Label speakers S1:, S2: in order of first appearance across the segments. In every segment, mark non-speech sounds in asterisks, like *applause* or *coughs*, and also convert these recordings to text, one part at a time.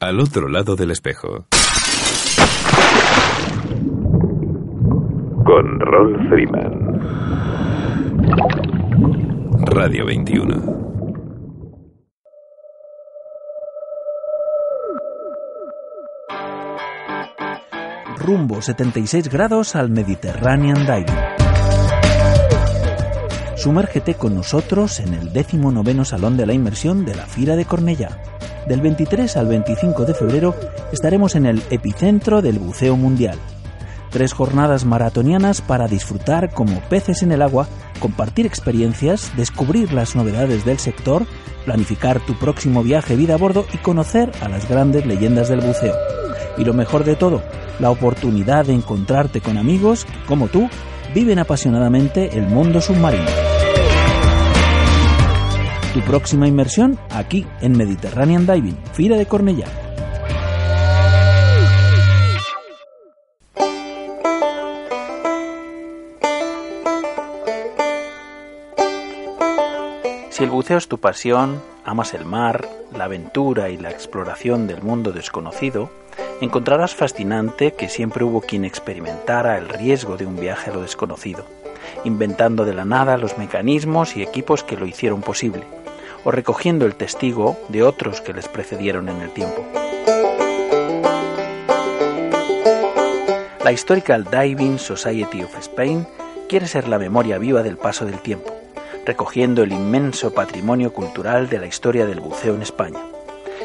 S1: Al otro lado del espejo. Con Rolf Freeman. Radio 21.
S2: rumbo 76 grados al Mediterranean Diving. Sumérgete con nosotros en el 19 Salón de la Inmersión de la Fira de Cornellá. Del 23 al 25 de febrero estaremos en el epicentro del buceo mundial. Tres jornadas maratonianas para disfrutar como peces en el agua, compartir experiencias, descubrir las novedades del sector, planificar tu próximo viaje vida a bordo y conocer a las grandes leyendas del buceo. Y lo mejor de todo, la oportunidad de encontrarte con amigos que, como tú, viven apasionadamente el mundo submarino. Tu próxima inmersión aquí en Mediterranean Diving, Fira de Cornellá. Si el buceo es tu pasión, amas el mar, la aventura y la exploración del mundo desconocido, encontrarás fascinante que siempre hubo quien experimentara el riesgo de un viaje a lo desconocido, inventando de la nada los mecanismos y equipos que lo hicieron posible, o recogiendo el testigo de otros que les precedieron en el tiempo. La Historical Diving Society of Spain quiere ser la memoria viva del paso del tiempo, recogiendo el inmenso patrimonio cultural de la historia del buceo en España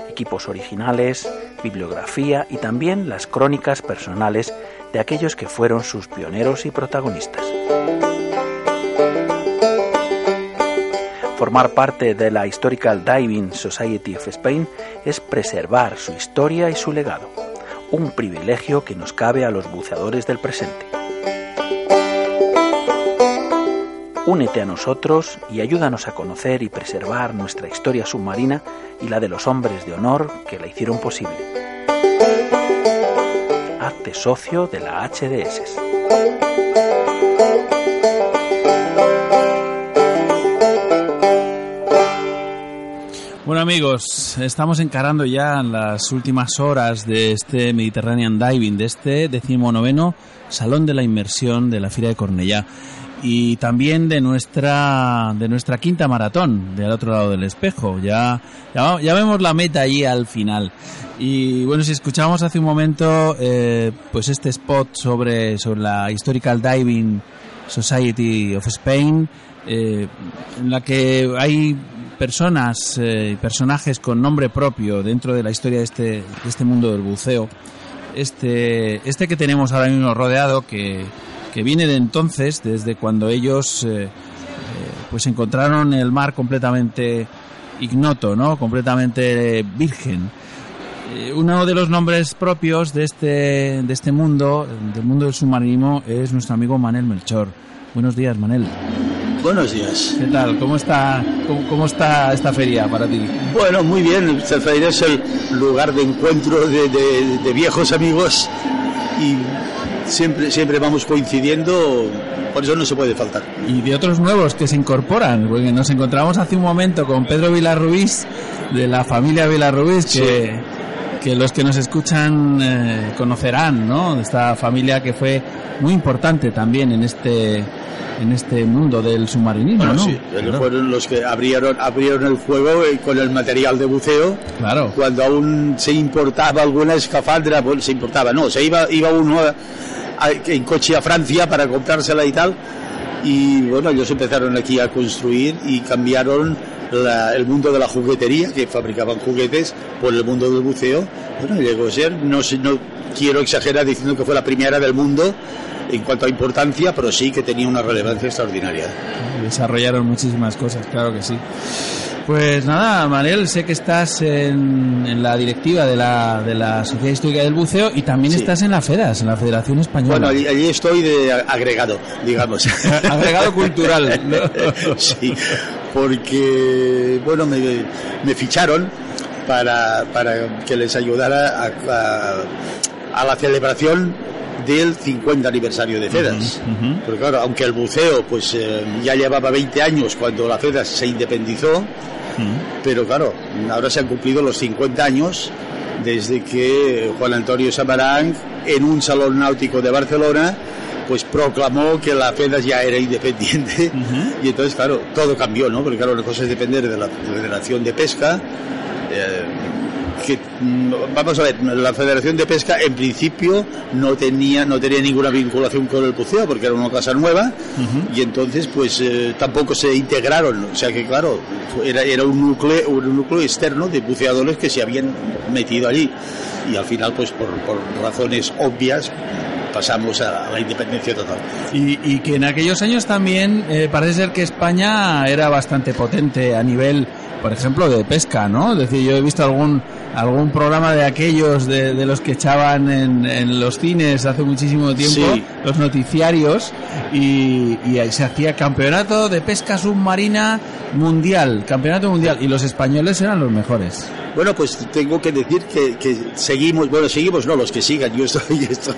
S2: equipos originales, bibliografía y también las crónicas personales de aquellos que fueron sus pioneros y protagonistas. Formar parte de la Historical Diving Society of Spain es preservar su historia y su legado, un privilegio que nos cabe a los buceadores del presente. Únete a nosotros y ayúdanos a conocer y preservar nuestra historia submarina y la de los hombres de honor que la hicieron posible. Hazte socio de la HDS. Bueno amigos, estamos encarando ya las últimas horas de este Mediterranean Diving, de este decimonoveno Salón de la Inmersión de la Fira de Cornellá y también de nuestra de nuestra quinta maratón del otro lado del espejo. Ya ya, vemos la meta allí al final. Y bueno si escuchábamos hace un momento eh, pues este spot sobre sobre la historical diving society of Spain eh, en la que hay personas y eh, personajes con nombre propio dentro de la historia de este de este mundo del buceo este este que tenemos ahora mismo rodeado que que viene de entonces, desde cuando ellos eh, eh, pues encontraron el mar completamente ignoto, ¿no? completamente virgen. Eh, uno de los nombres propios de este, de este mundo, del mundo del submarinismo, es nuestro amigo Manel Melchor. Buenos días, Manel.
S3: Buenos días.
S2: ¿Qué tal? ¿Cómo está, cómo, está esta feria para ti?
S3: Bueno, muy bien. Esta feria es el lugar de encuentro de, de viejos amigos y siempre, siempre vamos coincidiendo, por eso no se puede faltar.
S2: Y de otros nuevos que se incorporan, porque nos encontramos hace un momento con Pedro Vilarrubís, de la familia Vilarrubís, que, que los que nos escuchan eh, conocerán, ¿no? Esta familia que fue muy importante también en este en este mundo del submarinismo, ¿no?
S3: Sí, fueron los que abrieron, abrieron el fuego con el material de buceo.
S2: Claro.
S3: Cuando aún se importaba alguna escafandra, bueno, se importaba, no, se iba, iba uno en coche a Francia para comprársela y tal. Y bueno, ellos empezaron aquí a construir y cambiaron el mundo de la juguetería, que fabricaban juguetes, por el mundo del buceo. Bueno, llegó a ser, no, no quiero exagerar diciendo que fue la primera del mundo en cuanto a importancia, pero sí que tenía una relevancia extraordinaria.
S2: Desarrollaron muchísimas cosas, claro que sí. Pues nada, Manel, sé que estás en, en la directiva de la, de la Sociedad Histórica del Buceo y también
S3: Sí.
S2: estás en la FEDAS, en la Federación Española.
S3: Bueno, allí, allí estoy de agregado, digamos. *laughs*
S2: Agregado cultural. ¿no? *laughs*
S3: sí, porque, bueno, me, me ficharon para, para que les ayudara a, a- a la celebración del 50 aniversario de FEDAS. Porque claro, aunque el buceo pues eh, ya llevaba 20 años cuando la FEDAS se independizó, pero claro, ahora se han cumplido los 50 años desde que Juan Antonio Samarán en un salón náutico de Barcelona pues proclamó que la FEDAS ya era independiente. Y entonces claro, todo cambió, ¿no? Porque claro, una cosa es depender de la Federación de Pesca eh, que mm, vamos a ver, la Federación de Pesca en principio no tenía no tenía ninguna vinculación con el buceo porque era una casa nueva y entonces pues eh, tampoco se integraron, o sea que claro, era, era un núcleo un núcleo externo de buceadores que se habían metido allí. Y al final pues por, por razones obvias pasamos a, la independencia total.
S2: Y, y que en aquellos años también eh, parece ser que España era bastante potente a nivel, por ejemplo, de pesca, ¿no? Es decir, yo he visto algún algún programa de aquellos de, de los que echaban en, en los cines hace muchísimo tiempo,
S3: Sí.
S2: los noticiarios, y, y ahí se hacía campeonato de pesca submarina mundial, campeonato mundial, y los españoles eran los mejores.
S3: Bueno, pues tengo que decir que, que seguimos, bueno, seguimos, no, los que sigan, yo estoy, *laughs* estoy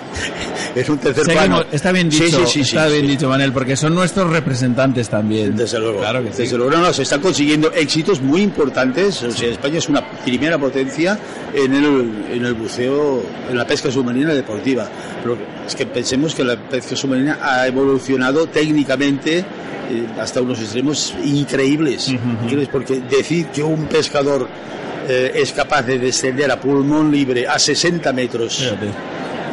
S3: en un tercer
S2: Seguimos-
S3: plano.
S2: está bien dicho,
S3: sí, sí,
S2: está bien dicho, Manel, porque son nuestros representantes también.
S3: Desde luego,
S2: Claro que sí.
S3: desde luego, no, no, se están consiguiendo éxitos muy importantes. O sea, España es una primera potencia en el, en el buceo, en la pesca submarina deportiva. Pero es que pensemos que la pesca submarina ha evolucionado técnicamente eh, hasta unos extremos increíbles. Increíbles, Porque decir que un pescador eh, es capaz de descender a pulmón libre a 60 metros
S2: Fíjate.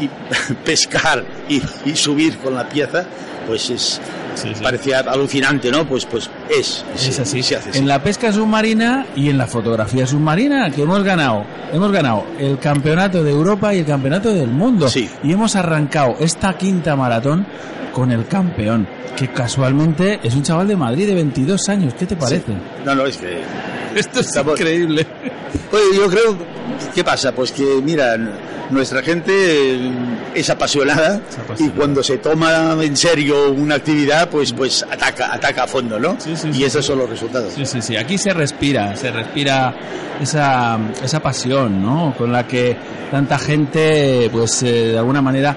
S3: y *laughs* pescar y, y subir con la pieza, pues es
S2: Sí, sí.
S3: parecía alucinante, ¿no? Pues pues es,
S2: Es así.
S3: se hace así.
S2: En la pesca submarina y en la fotografía submarina que hemos ganado, hemos ganado el campeonato de Europa y el campeonato del mundo.
S3: Sí.
S2: Y hemos arrancado esta quinta maratón con el campeón, que casualmente es un chaval de Madrid de 22 años. ¿Qué te parece?
S3: No, no, es que
S2: Esto es
S3: Estamos-
S2: increíble.
S3: Pues yo creo, ¿qué pasa? Pues que, mira, nuestra gente es apasionada,
S2: Es apasionada.
S3: y cuando se toma en serio una actividad, pues pues ataca, ataca a fondo, ¿no?
S2: Sí, sí,
S3: y
S2: sí,
S3: esos son los resultados.
S2: Sí, sí, sí. Aquí se respira, se respira esa, esa pasión, ¿no? Con la que tanta gente, pues, eh, de alguna manera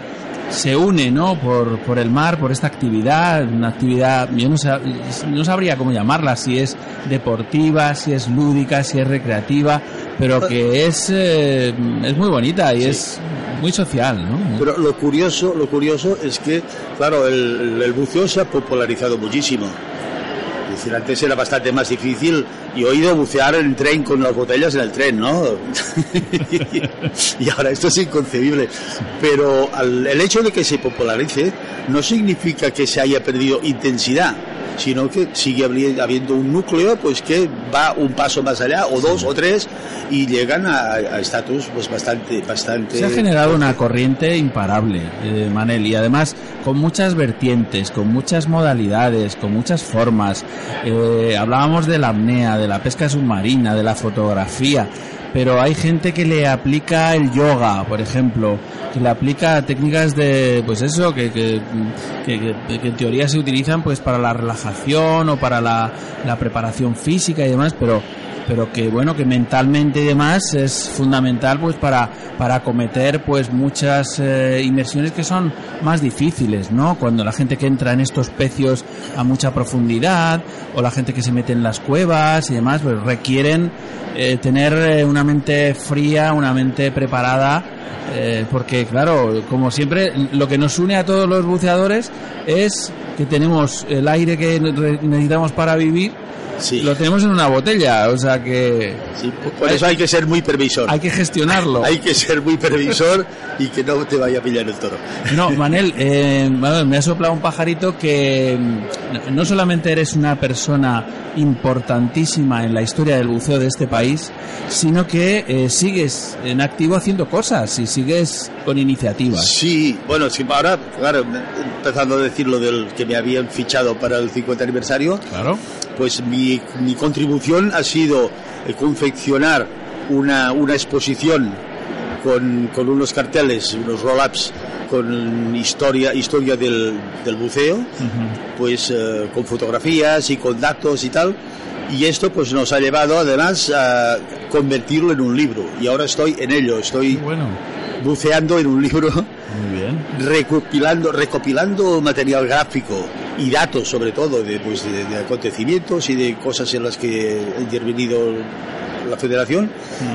S2: se une, ¿no? Por, por el mar, por esta actividad, una actividad, yo no, sab- no sabría cómo llamarla, si es deportiva, si es lúdica, si es recreativa, pero que es, eh, es muy bonita y es muy social, ¿no?
S3: Pero lo curioso, lo curioso es que, claro, el, el buceo se ha popularizado muchísimo. Decir, antes era bastante más difícil y he oído bucear en tren con las botellas en el tren, ¿no? *laughs* y ahora esto es inconcebible. Pero el hecho de que se popularice no significa que se haya perdido intensidad, sino que sigue habiendo un núcleo pues que va un paso más allá, o dos o tres, y llegan a a estatus pues bastante, bastante...
S2: Se ha generado una corriente imparable, eh, Manel, y además con muchas vertientes, con muchas modalidades, con muchas formas. Eh, hablábamos de la apnea, de la pesca submarina, de la fotografía, pero hay gente que le aplica el yoga, por ejemplo, que le aplica técnicas de, pues eso, que, que, que- en teoría se utilizan pues para la relajación o para la, la preparación física y demás, pero pero que bueno que mentalmente y demás es fundamental pues para para acometer pues muchas eh, inmersiones que son más difíciles no cuando la gente que entra en estos pecios a mucha profundidad o la gente que se mete en las cuevas y demás pues requieren eh, tener eh, una mente fría una mente preparada eh, porque claro como siempre lo que nos une a todos los buceadores es que tenemos el aire que ne- necesitamos para vivir
S3: Sí.
S2: lo tenemos en una botella, o sea que
S3: Sí, por eso hay que ser muy previsor.
S2: hay que gestionarlo. *laughs*
S3: Hay que ser muy previsor y que no te vaya a pillar el toro.
S2: No, *laughs* Manel, eh, Manuel, me ha soplado un pajarito que mm, no solamente eres una persona importantísima en la historia del buceo de este país, sino que eh, sigues en activo haciendo cosas y sigues con iniciativas.
S3: Sí, bueno, sí, ahora, claro, empezando a decir lo del que me habían fichado para el 50 aniversario,
S2: Claro.
S3: Pues mi, mi contribución ha sido eh, confeccionar una, una exposición con, con unos carteles, unos roll-ups con historia, historia del, del buceo, pues eh, con fotografías y con datos y tal. Y esto pues nos ha llevado además a convertirlo en un libro. Y ahora estoy en ello, estoy
S2: Bueno,
S3: buceando en un libro. Recopilando, recopilando material gráfico y datos sobre todo de, pues, de, de acontecimientos y de cosas en las que ha intervenido la federación.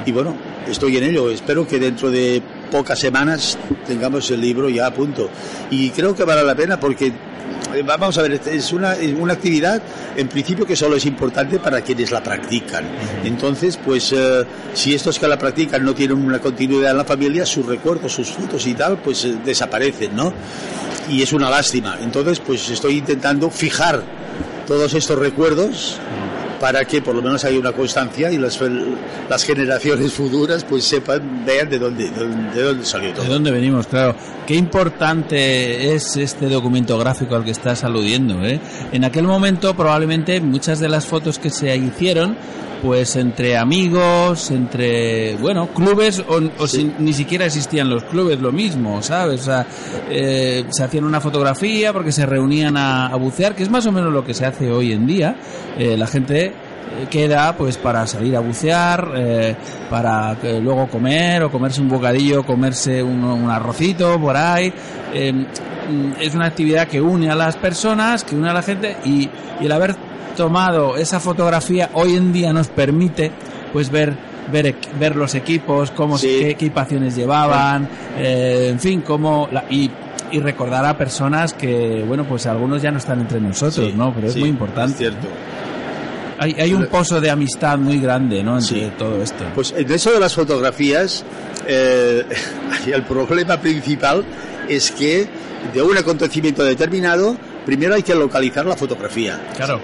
S3: Y bueno, estoy en ello, espero que dentro de pocas semanas tengamos el libro ya a punto. Y creo que vale la pena porque vamos a ver, este es una, es una actividad en principio que solo es importante para quienes la practican. Entonces, pues eh, si estos que la practican no tienen una continuidad en la familia, sus recuerdos, sus fotos y tal, pues eh, desaparecen, ¿no? Y es una lástima. Entonces, pues estoy intentando fijar todos estos recuerdos para que por lo menos haya una constancia y las, las generaciones futuras pues sepan, vean de dónde, de dónde, de dónde salió todo.
S2: ¿De dónde venimos? Claro. Qué importante es este documento gráfico al que estás aludiendo. ¿eh? En aquel momento probablemente muchas de las fotos que se hicieron pues entre amigos, entre, bueno, clubes, o, o si, ni siquiera existían los clubes, lo mismo, ¿sabes? O sea, eh, se hacían una fotografía porque se reunían a, a, bucear, que es más o menos lo que se hace hoy en día. Eh, la gente queda pues para salir a bucear, eh, para luego comer o comerse un bocadillo, comerse un, un arrocito por ahí. Eh, es una actividad que une a las personas, que une a la gente y, y el haber tomado esa fotografía hoy en día nos permite pues ver ver, ver los equipos, cómo
S3: Sí.
S2: qué equipaciones llevaban, eh, en fin, cómo la, y, y recordar a personas que bueno pues algunos ya no están entre nosotros,
S3: Sí,
S2: ¿no? Pero es
S3: sí,
S2: muy importante.
S3: Es cierto.
S2: Hay, hay un pozo de amistad muy grande, ¿no? Entre
S3: Sí.
S2: todo esto.
S3: Pues en eso de las fotografías, eh, *laughs* el problema principal es que de un acontecimiento determinado, primero hay que localizar la fotografía
S2: Claro.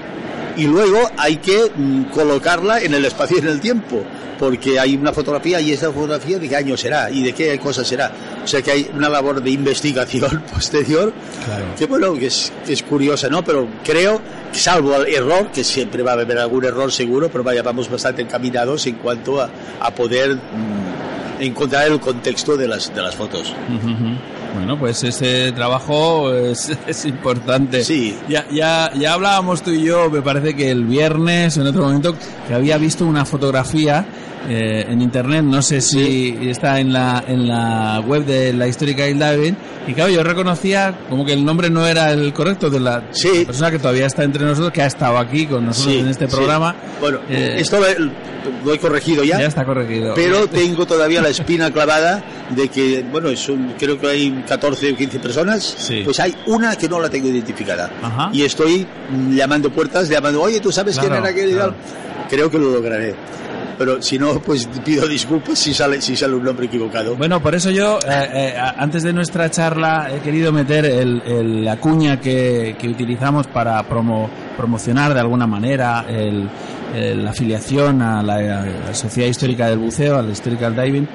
S3: Y luego hay que mm, colocarla en el espacio y en el tiempo, porque hay una fotografía y esa fotografía de qué año será y de qué cosa será. O sea que hay una labor de investigación *laughs* posterior
S2: Claro.
S3: que bueno, que es, que es curiosa, ¿no? Pero creo, que salvo el error, que siempre va a haber algún error seguro, pero vaya, vamos bastante encaminados en cuanto a, a poder mm, encontrar el contexto de las, de las fotos.
S2: Ujú, ujú. Bueno, pues ese trabajo es, *laughs* es importante.
S3: Sí.
S2: Ya, ya, ya hablábamos tú y yo, me parece que el viernes, en otro momento, que había visto una fotografía eh, en internet, no sé si está en la, en la web de la histórica Diving, y claro, yo reconocía como que el nombre no era el correcto de la
S3: Sí.
S2: persona que todavía está entre nosotros, que ha estado aquí con nosotros
S3: Sí,
S2: en este
S3: sí.
S2: programa.
S3: Bueno,
S2: Eh,
S3: esto lo he, lo he corregido
S2: ya está corregido.
S3: Pero tengo todavía la espina clavada de que, bueno, es un- creo que hay 14 o 15 personas,
S2: Sí.
S3: pues hay una que no la tengo identificada.
S2: Ajá.
S3: Y estoy llamando puertas, llamando, oye, ¿tú sabes quién
S2: Claro,
S3: era aquel
S2: claro.
S3: Creo que lo lograré. Pero si no, pues pido disculpas si sale, si sale un nombre equivocado.
S2: Bueno, por eso yo, eh, eh, antes de nuestra charla, he querido meter el, el- la cuña que, que utilizamos para promo- promocionar de alguna manera el- el- la afiliación a la, a la Sociedad Histórica del Buceo, al Historical Diving,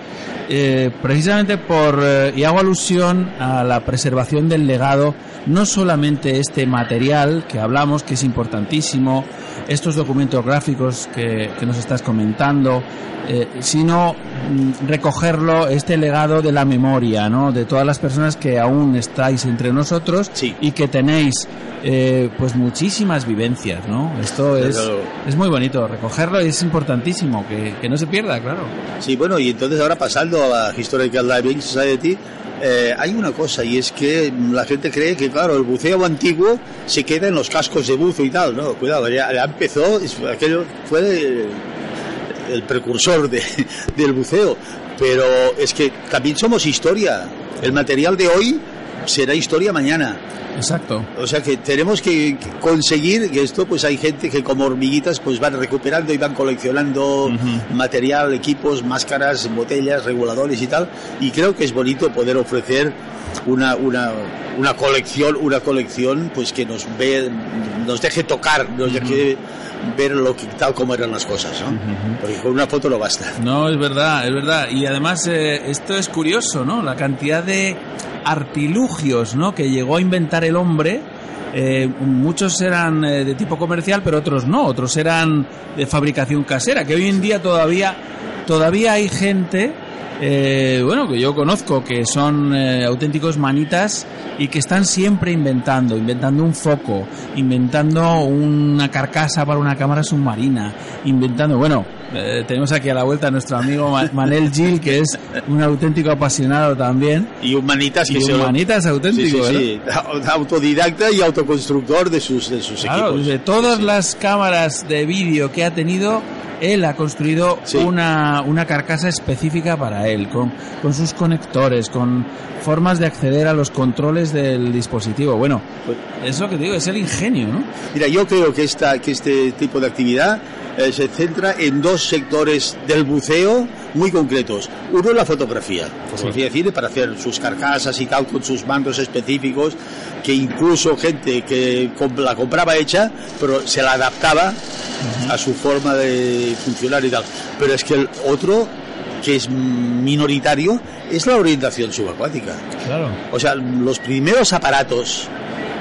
S2: eh, precisamente por, eh, y hago alusión a la preservación del legado, no solamente este material que hablamos, que es importantísimo, estos documentos gráficos que, que nos estás comentando, eh, sino mm, recogerlo, este legado de la memoria, ¿no? De todas las personas que aún estáis entre nosotros
S3: Sí.
S2: y que tenéis, eh, pues muchísimas vivencias, ¿no? Esto es, es muy bonito, recogerlo y es importantísimo, que, que no se pierda, claro.
S3: Sí, bueno, y entonces ahora pasando a la Historical Diving Society, eh, hay una cosa y es que la gente cree que, claro, el buceo antiguo se queda en los cascos de buzo y tal. No, cuidado, ya, empezó, aquello fue el precursor de- *laughs* del buceo. Pero es que también somos historia. El material de hoy será historia mañana.
S2: Exacto.
S3: O sea que tenemos que conseguir que esto, pues hay gente que como hormiguitas, pues van recuperando y van coleccionando material, equipos, máscaras, botellas, reguladores y tal. Y creo que es bonito poder ofrecer una, una, una colección, una colección, pues que nos ve, nos deje tocar, nos deje ver lo que tal como eran las cosas, ¿no? Porque con una foto no basta.
S2: No, es verdad, es verdad. Y además eh, esto es curioso, ¿no? La cantidad de artilugios, ¿no? Que llegó a inventar el hombre. eh, muchos eran eh, de tipo comercial, pero otros no. Otros eran de fabricación casera. Que hoy en día todavía, todavía hay gente, eh, bueno, que yo conozco, que son eh, auténticos manitas y que están siempre inventando, inventando un foco, inventando una carcasa para una cámara submarina, inventando, bueno, eh, tenemos aquí a la vuelta a nuestro amigo Ma- Manel Gil, que es un auténtico apasionado también.
S3: Y humanitas que
S2: Y un manitas auténtico,
S3: Sí, sí, sí. Autodidacta y autoconstructor de sus, de sus
S2: Claro,
S3: equipos.
S2: de todas las cámaras de vídeo que ha tenido, él ha construido
S3: Sí.
S2: una, una carcasa específica para él, con, con sus conectores, con formas de acceder a los controles del dispositivo. Bueno,
S3: Pues-
S2: es lo que te digo, es el ingenio, ¿no?
S3: Mira, yo creo que, esta, que este tipo de actividad eh, se centra en dos sectores del buceo muy concretos. Uno es la fotografía, fotografía de cine para hacer sus carcasas y tal con sus mandos específicos, que incluso gente que comp- la compraba hecha, pero se la adaptaba a su forma de funcionar y tal. Pero es que el otro, que es minoritario, es la orientación subacuática.
S2: Claro.
S3: O sea, los primeros aparatos,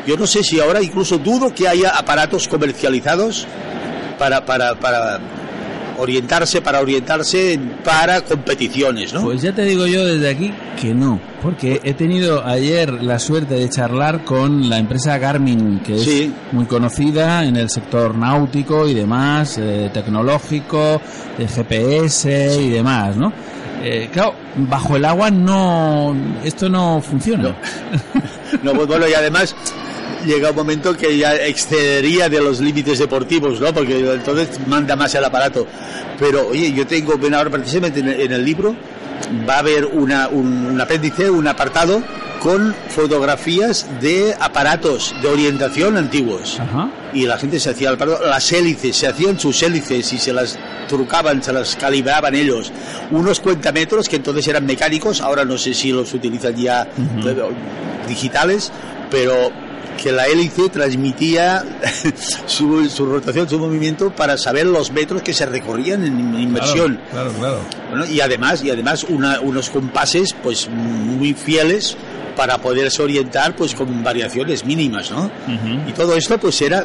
S3: yo no sé si ahora incluso dudo que haya aparatos comercializados para, para, para orientarse, para orientarse para competiciones, ¿no?
S2: Pues ya te digo yo desde aquí que no, porque he tenido ayer la suerte de charlar con la empresa Garmin, que es
S3: Sí.
S2: muy conocida en el sector náutico y demás, eh, tecnológico, de GPS y demás, ¿no? Eh, claro, bajo el agua no, esto no funciona.
S3: No, *laughs* pues bueno, y además llega un momento que ya excedería de los límites deportivos, ¿no? Porque entonces manda más el aparato. Pero, oye, yo tengo, ven ahora precisamente en el, libro, va a haber una, un, un apéndice, un apartado con fotografías de aparatos de orientación antiguos.
S2: Ajá.
S3: Y la gente se hacía las hélices, se hacían sus hélices y se las trucaban, se las calibraban ellos. Unos cuentametros que entonces eran mecánicos, ahora no sé si los utilizan ya eh, digitales, pero que la hélice transmitía *laughs* su, su rotación, su movimiento para saber los metros que se recorrían en inmersión.
S2: Claro, claro.
S3: Bueno, y además, y además una- unos compases pues muy fieles para poderse orientar pues con variaciones mínimas, ¿no? Y todo esto pues era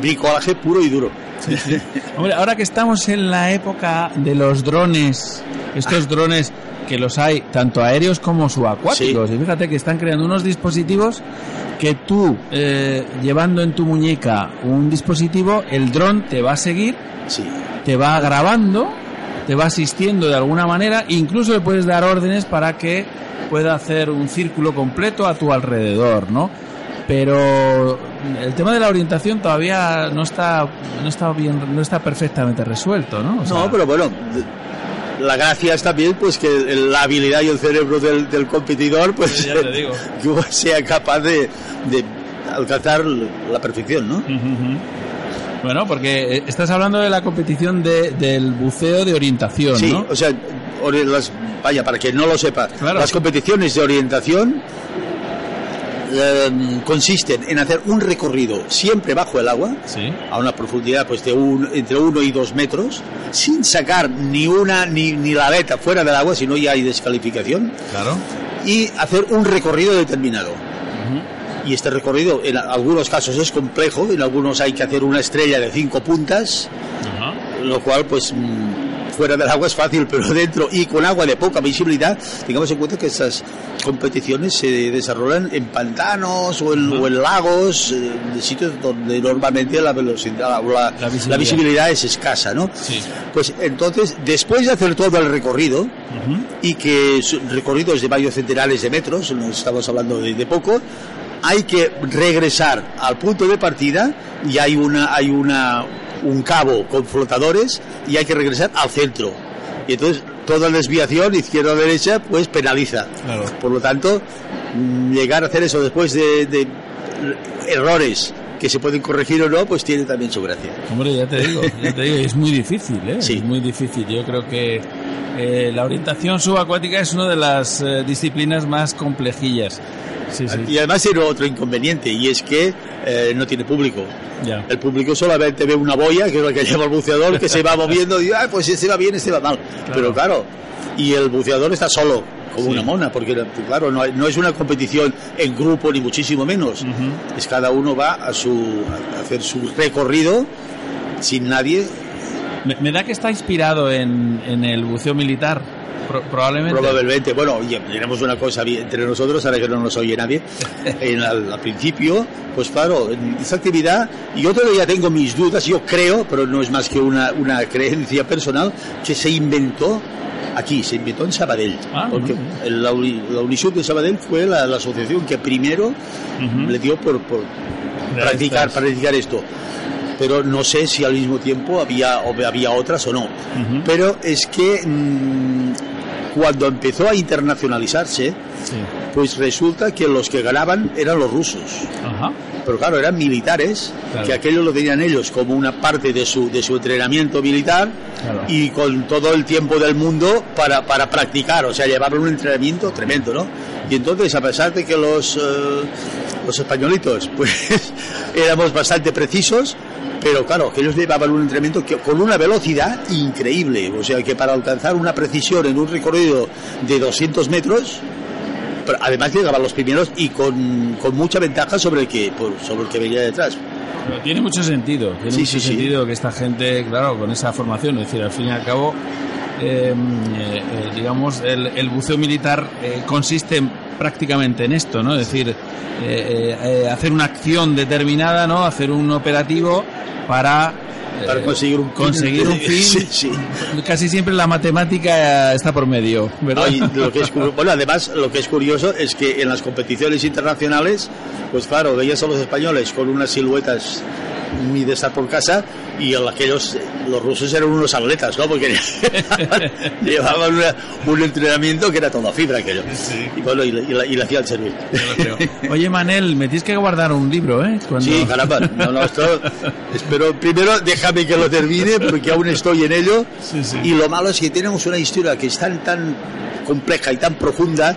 S3: bricolaje puro y duro.
S2: Hombre, ahora que estamos en la época de los drones, estos drones que los hay tanto aéreos como subacuáticos, y fíjate que están creando unos dispositivos que tú, eh, llevando en tu muñeca un dispositivo, el dron te va a seguir,
S3: Sí.
S2: te va grabando, te va asistiendo de alguna manera, incluso le puedes dar órdenes para que pueda hacer un círculo completo a tu alrededor, ¿no? Pero el tema de la orientación todavía no está no está bien no está perfectamente resuelto, ¿no? O sea,
S3: No, pero bueno, la gracia es también pues que la habilidad y el cerebro del, del competidor pues
S2: Sí, ya te *laughs* digo.
S3: que sea capaz de, de alcanzar la perfección, ¿no?
S2: Bueno, porque eh, estás hablando de la competición de, del buceo de orientación,
S3: Sí,
S2: ¿no?
S3: o sea, las, vaya, para que no lo sepa,
S2: Claro.
S3: las competiciones de orientación eh, consisten en hacer un recorrido siempre bajo el agua,
S2: Sí.
S3: a una profundidad pues de un, entre uno y dos metros, sin sacar ni una ni, ni la aleta fuera del agua, si no ya hay descalificación,
S2: Claro.
S3: y hacer un recorrido determinado. Y este recorrido en algunos casos es complejo, en algunos hay que hacer una estrella de cinco puntas, lo cual pues mm, fuera del agua es fácil, pero dentro y con agua de poca visibilidad, tengamos en cuenta que estas competiciones se desarrollan en pantanos o en, o en lagos, eh, de sitios donde normalmente la velocidad o la,
S2: La visibilidad.
S3: la visibilidad es escasa, ¿no?
S2: Sí.
S3: Pues entonces, después de hacer todo el recorrido, y que recorridos de varios centenares de metros, no estamos hablando de, de poco, hay que regresar al punto de partida y hay una hay una un cabo con flotadores y hay que regresar al centro. Y entonces toda desviación izquierda o derecha pues penaliza.
S2: Claro.
S3: Por lo tanto, llegar a hacer eso después de, de errores que se pueden corregir o no, pues tiene también su gracia.
S2: Hombre, ya te digo, ya te digo, es muy difícil, ¿eh?
S3: Sí.
S2: Es muy difícil. Yo creo que eh, la orientación subacuática es una de las eh, disciplinas más complejillas. Sí, sí.
S3: Y además tiene otro inconveniente, y es que eh, no tiene público.
S2: Ya.
S3: El público solamente ve una boya, que es la que *laughs* lleva el buceador, que se va *laughs* moviendo y, ah, pues este va bien, este va mal. Pero claro, y el buceador está solo, como
S2: Sí.
S3: una mona, porque claro, no, hay- no es una competición en grupo, ni muchísimo menos. Es cada uno va a, su, a hacer su recorrido sin nadie,
S2: Me, me da que está inspirado en, en el buceo militar, pro- probablemente.
S3: Probablemente, bueno, oye, tenemos una cosa entre nosotros, ahora que no nos oye nadie. *laughs* En, al, al principio, pues claro, en esa actividad, yo todavía tengo mis dudas, yo creo, pero no es más que una, una creencia personal, que se inventó aquí, se inventó en Sabadell.
S2: Ah,
S3: porque la, la Unisub de Sabadell fue la, la asociación que primero
S2: Ujú.
S3: le dio por, por practicar, practicar esto. Pero no sé si al mismo tiempo había, había otras o no.
S2: Ujú.
S3: Pero es que mm, cuando empezó a internacionalizarse,
S2: Sí.
S3: pues resulta que los que ganaban eran los rusos.
S2: Ajá.
S3: Pero claro, eran militares,
S2: Claro.
S3: que aquello lo tenían ellos como una parte de su, de su entrenamiento militar
S2: Claro.
S3: y con todo el tiempo del mundo para, para practicar, o sea, llevaban un entrenamiento tremendo, ¿no? Y entonces, a pesar de que los, eh, los españolitos, *laughs* pues éramos bastante precisos, pero claro, que ellos llevaban un entrenamiento que, con una velocidad increíble, o sea, que para alcanzar una precisión en un recorrido de 200 metros, pero además llegaban los primeros y con, con mucha ventaja sobre el que por- sobre el que venía detrás.
S2: Pero tiene mucho sentido, tiene
S3: Sí,
S2: mucho
S3: sí, sí.
S2: sentido que esta gente, claro, con esa formación, es decir, al fin y al cabo, eh, eh, eh, digamos, el, el buceo militar eh, consiste prácticamente en esto, ¿no? Es decir, eh, eh, eh, hacer una acción determinada, ¿no? Hacer un operativo para eh,
S3: Para conseguir un fin.
S2: conseguir un *laughs* fin.
S3: Sí, sí.
S2: Casi siempre la matemática está por medio, ¿verdad?
S3: Lo que es bueno, además, lo que es curioso es que en las competiciones internacionales, pues claro, veías a los españoles con unas siluetas muy de estar por casa y aquellos, los rusos eran unos atletas, ¿no? Porque *laughs* llevaban una- un entrenamiento que era toda fibra aquello. Y bueno, y, la- y le hacían servir.
S2: Oye, Manel, me tienes que guardar un libro, ¿eh? Cuando-
S3: Sí, caramba. No, no, esto, espero, primero déjame que lo termine porque aún estoy en ello.
S2: Sí, sí.
S3: Y lo malo es que tenemos una historia que es tan, tan compleja y tan profunda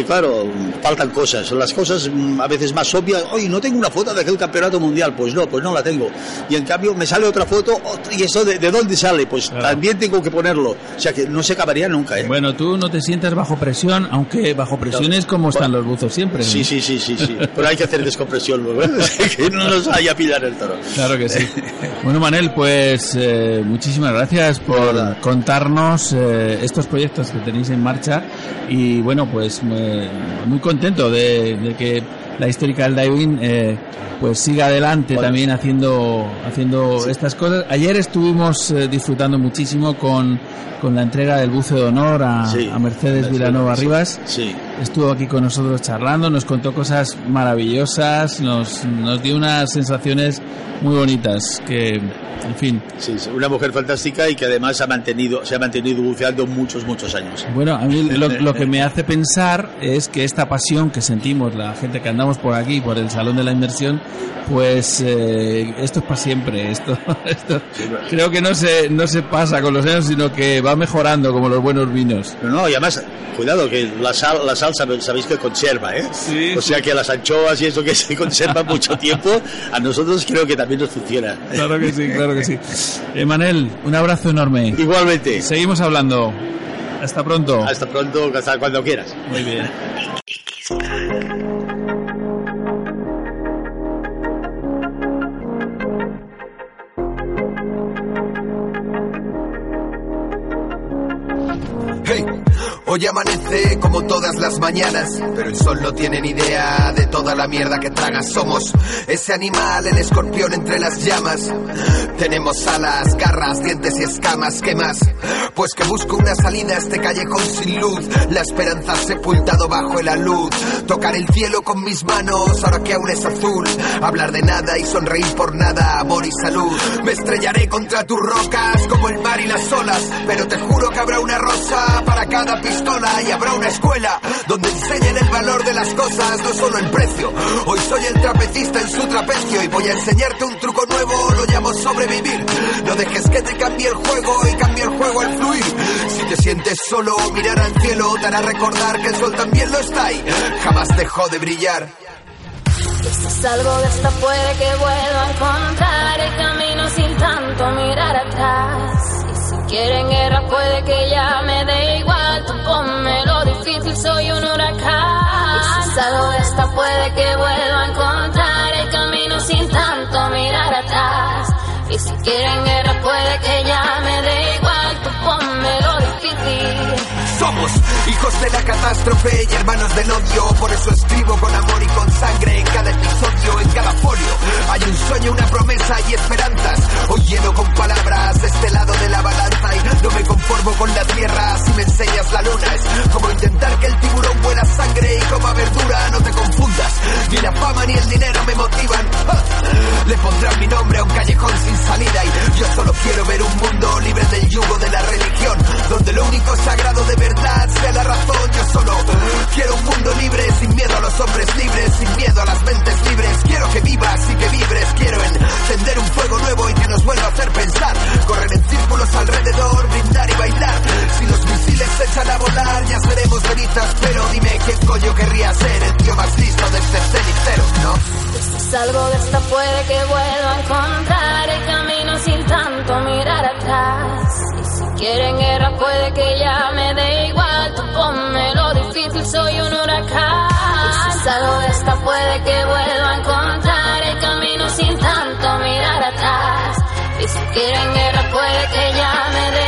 S3: que, claro, faltan cosas. Las cosas mm, a veces más obvias. Oye, no tengo una foto de aquel campeonato mundial. Pues no, pues no la tengo. Y en cambio me sale otra foto. ¿Y eso de, de dónde sale? Pues
S2: Claro.
S3: también tengo que ponerlo. O sea que no se acabaría nunca, ¿eh?
S2: Bueno, tú no te sientas bajo presión, aunque bajo presión es como están los buzos siempre. ¿no?
S3: Sí, sí, sí, sí, sí. Pero hay que hacer descompresión luego. ¿eh? *laughs* que no nos vaya a pillar el toro.
S2: Claro que sí. *laughs* Bueno, Manel, pues eh, muchísimas gracias por contarnos eh, estos proyectos que tenéis en marcha y bueno, pues muy contento de, que la histórica del diving eh, pues siga adelante
S3: Bueno.
S2: también haciendo haciendo estas cosas. Ayer estuvimos eh, disfrutando muchísimo con, con la entrega del buceo de honor a,
S3: Sí.
S2: a Mercedes Vilanova
S3: Sí.
S2: Rivas.
S3: Sí.
S2: Estuvo aquí con nosotros charlando, nos contó cosas maravillosas, nos, nos dio unas sensaciones muy bonitas que, en fin,
S3: Sí, sí, una mujer fantástica y que además ha mantenido, se ha mantenido buceando muchos, muchos años.
S2: bueno, a mí lo, lo que *laughs* me hace pensar es que esta pasión que sentimos la gente que andamos por aquí, por el Salón de la Inversión, pues eh, esto es para siempre. Esto, *laughs* esto creo que no se, no se pasa con los años, sino que va mejorando como los buenos vinos.
S3: No, no, y además, cuidado, que la sal, la sal sabéis que conserva, ¿eh?
S2: Sí,
S3: o sea que las anchoas y eso que se conserva *laughs* mucho tiempo, a nosotros creo que también nos funciona.
S2: Claro que sí, claro que sí. Emanuel, un abrazo enorme.
S3: Igualmente.
S2: Seguimos hablando. Hasta pronto.
S3: Hasta pronto, hasta cuando quieras.
S2: Muy bien.
S4: Hoy amanece como todas las mañanas, pero el sol no tiene ni idea de toda la mierda que tragas. Somos ese animal, el escorpión entre las llamas. Tenemos alas, garras, dientes y escamas. ¿Qué más? Pues que busco una salida a este callejón sin luz. La esperanza sepultado bajo el alud. Tocar el cielo con mis manos, ahora que aún es azul. Hablar de nada y sonreír por nada, amor y salud. Me estrellaré contra tus rocas como el mar y las olas, pero te juro que habrá una rosa para cada pistola. Y habrá una escuela donde enseñen el valor de las cosas, no solo el precio. Hoy soy el trapecista en su trapecio y voy a enseñarte un truco nuevo, lo llamo sobrevivir. No dejes que te cambie el juego y cambie el juego al fluir. Si te sientes solo, mirar al cielo te hará recordar que el sol también lo está y jamás dejó de brillar.
S5: Si salgo de esta puede que vuelva a encontrar el camino sin tanto mirar atrás. Quieren guerra puede que ya me dé igual, tú ponme lo difícil, soy un huracán. Y si salgo de esta puede que vuelva a encontrar el camino sin tanto mirar atrás. Y si quieren guerra puede que ya me
S4: Somos hijos de la catástrofe y hermanos del odio. Por eso escribo con amor y con sangre en cada episodio, en cada folio. Hay un sueño, una promesa y esperanzas. Hoy lleno con palabras este lado de la balanza y no me conformo con la tierra si me enseñas la luna. Es como intentar que el tiburón huela sangre y coma verdura. No te confundas, ni la fama ni el dinero me motivan. Le pondrán mi nombre a un callejón sin salida y yo solo quiero ver un mundo libre del yugo de la religión, donde lo único sagrado de verdad sea la razón. Yo solo quiero un mundo libre, sin miedo a los hombres libres, sin miedo a las mentes libres. Quiero que vivas y que vibres, quiero encender un fuego nuevo y que nos vuelva a hacer pensar. Correr en círculos alrededor, brindar y bailar. Si los misiles se echan a volar, ya seremos cenizas, pero dime qué coño querría ser el tío más listo de este cenicero, ¿no?
S5: Si salgo de esta puede que vuelva a encontrar el camino sin tanto mirar atrás. Quieren guerra puede que ya me dé igual, tú ponme lo difícil, soy un huracán. Y si salgo de esta puede que vuelva a encontrar el camino sin tanto mirar atrás. Y si quieren guerra puede que ya me dé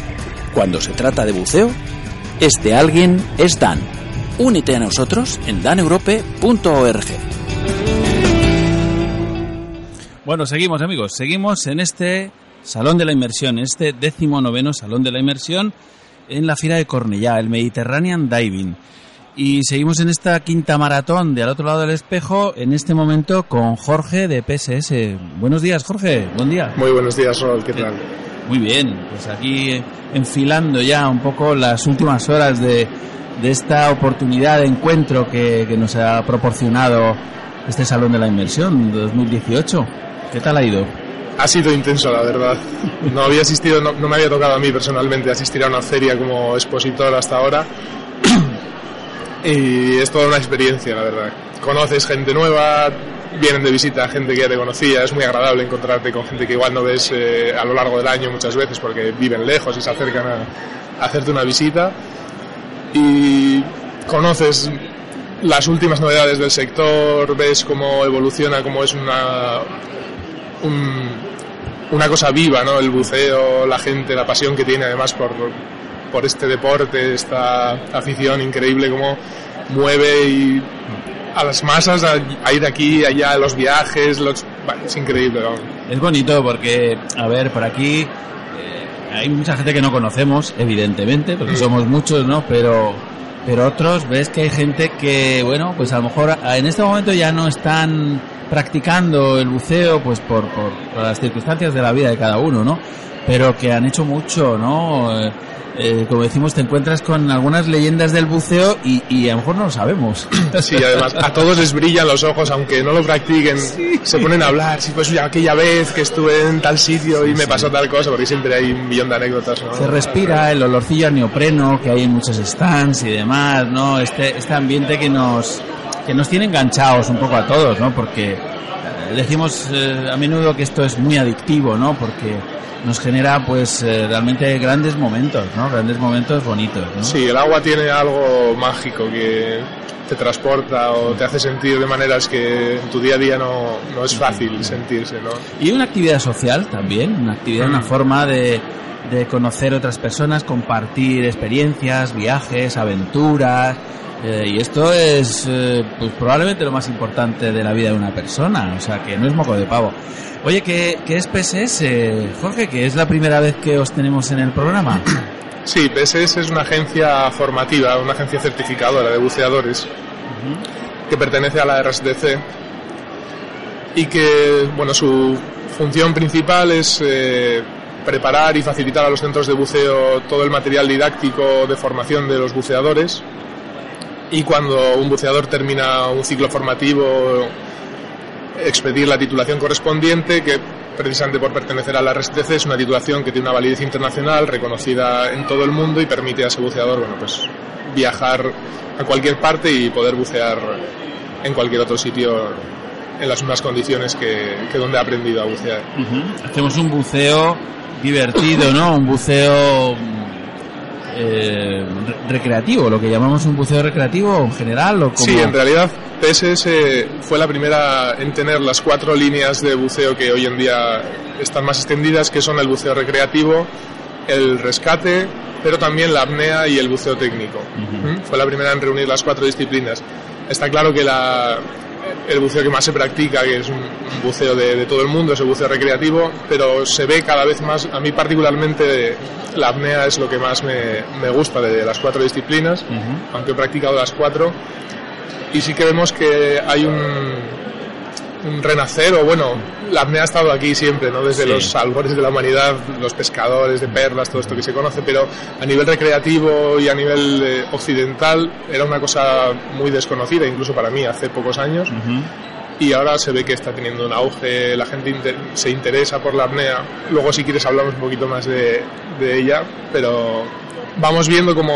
S6: Cuando se trata de buceo, este alguien es Dan. Únete a nosotros en daneurope.org.
S2: Bueno, seguimos amigos, seguimos en este Salón de la Inmersión, este décimo noveno Salón de la Inmersión en la Fira de Cornellá, el Mediterranean Diving. Y seguimos en esta quinta maratón de al otro lado del espejo, en este momento con Jorge de PSS. Buenos días, Jorge, buen día.
S7: Muy buenos días, Rol, ¿qué tal?
S2: Muy bien, pues aquí enfilando ya un poco las últimas horas de, de esta oportunidad de encuentro que, que nos ha proporcionado este Salón de la Inmersión 2018. ¿Qué tal ha ido?
S7: Ha sido intenso, la verdad. No había asistido, no, no me había tocado a mí personalmente asistir a una feria como expositor hasta ahora. Y es toda una experiencia, la verdad. Conoces gente nueva, vienen de visita gente que ya te conocía, es muy agradable encontrarte con gente que igual no ves eh, a lo largo del año muchas veces porque viven lejos y se acercan a, hacerte una visita. Y conoces las últimas novedades del sector, ves cómo evoluciona, cómo es una, un- una cosa viva, ¿no? El buceo, la gente, la pasión que tiene además por, por este deporte, esta afición increíble, cómo mueve y a las masas a, a ir aquí, allá, los viajes, los, bueno, es increíble, vamos.
S2: Es bonito porque, a ver, por aquí eh, hay mucha gente que no conocemos, evidentemente, porque somos muchos, ¿no? Pero pero otros ves que hay gente que, bueno, pues a lo mejor en este momento ya no están practicando el buceo, pues por, por, por las circunstancias de la vida de cada uno, ¿no? Pero que han hecho mucho, ¿no? Eh, como decimos, te encuentras con algunas leyendas del buceo y, y, a lo mejor no lo sabemos. *laughs*
S7: Sí, además, a todos les brillan los ojos, aunque no lo practiquen, se ponen a hablar, sí, pues ya aquella vez que estuve en tal sitio y me pasó tal cosa, porque siempre hay un millón de anécdotas, ¿no?
S2: Se respira el olorcillo a neopreno que hay en muchos stands y demás, ¿no? Este, este ambiente que nos, que nos tiene enganchados un poco a todos, ¿no? Porque eh, decimos eh, a menudo que esto es muy adictivo, ¿no? Porque nos genera pues eh, realmente grandes momentos, ¿no? Grandes momentos bonitos, ¿no?
S7: Sí, el agua tiene algo mágico que te transporta o te hace sentir de maneras que en tu día a día no, no es fácil sentirse, ¿no?
S2: Y una actividad social también, una actividad, una forma de, de conocer otras personas, compartir experiencias, viajes, aventuras, eh, y esto es eh, pues probablemente lo más importante de la vida de una persona, o sea que no es moco de pavo. Oye, ¿qué, qué es PSS, Jorge? Que es la primera vez que os tenemos en el programa. *coughs*
S7: Sí, PSS es una agencia formativa, una agencia certificadora de buceadores que pertenece a la RSDC y que, bueno, su función principal es eh, preparar y facilitar a los centros de buceo todo el material didáctico de formación de los buceadores y cuando un buceador termina un ciclo formativo expedir la titulación correspondiente que precisamente por pertenecer a la RSTC es una titulación que tiene una validez internacional reconocida en todo el mundo y permite a ese buceador bueno pues viajar a cualquier parte y poder bucear en cualquier otro sitio en las mismas condiciones que, que donde ha aprendido a bucear.
S2: Hacemos un buceo divertido, ¿no? Un buceo eh, recreativo, lo que llamamos un buceo recreativo en general. O como...
S7: Sí, en realidad PSS fue la primera en tener las cuatro líneas de buceo que hoy en día están más extendidas, que son el buceo recreativo, el rescate, pero también la apnea y el buceo técnico. ¿Mm? Fue la primera en reunir las cuatro disciplinas. Está claro que la, el buceo que más se practica, que es un, un buceo de, de, todo el mundo, es el buceo recreativo, pero se ve cada vez más, a mí particularmente la apnea es lo que más me, me gusta de las cuatro disciplinas, uh -huh. aunque he practicado las cuatro, y sí que vemos que hay un, un renacer, o bueno, la apnea ha estado aquí siempre, ¿no? Desde sí. los albores de la humanidad, los pescadores de perlas, todo esto que se conoce, pero a nivel recreativo y a nivel eh, occidental era una cosa muy desconocida, incluso para mí, hace pocos años. Uh -huh. Y ahora se ve que está teniendo un auge, la gente inter se interesa por la apnea. Luego, si quieres, hablamos un poquito más de, de ella, pero vamos viendo como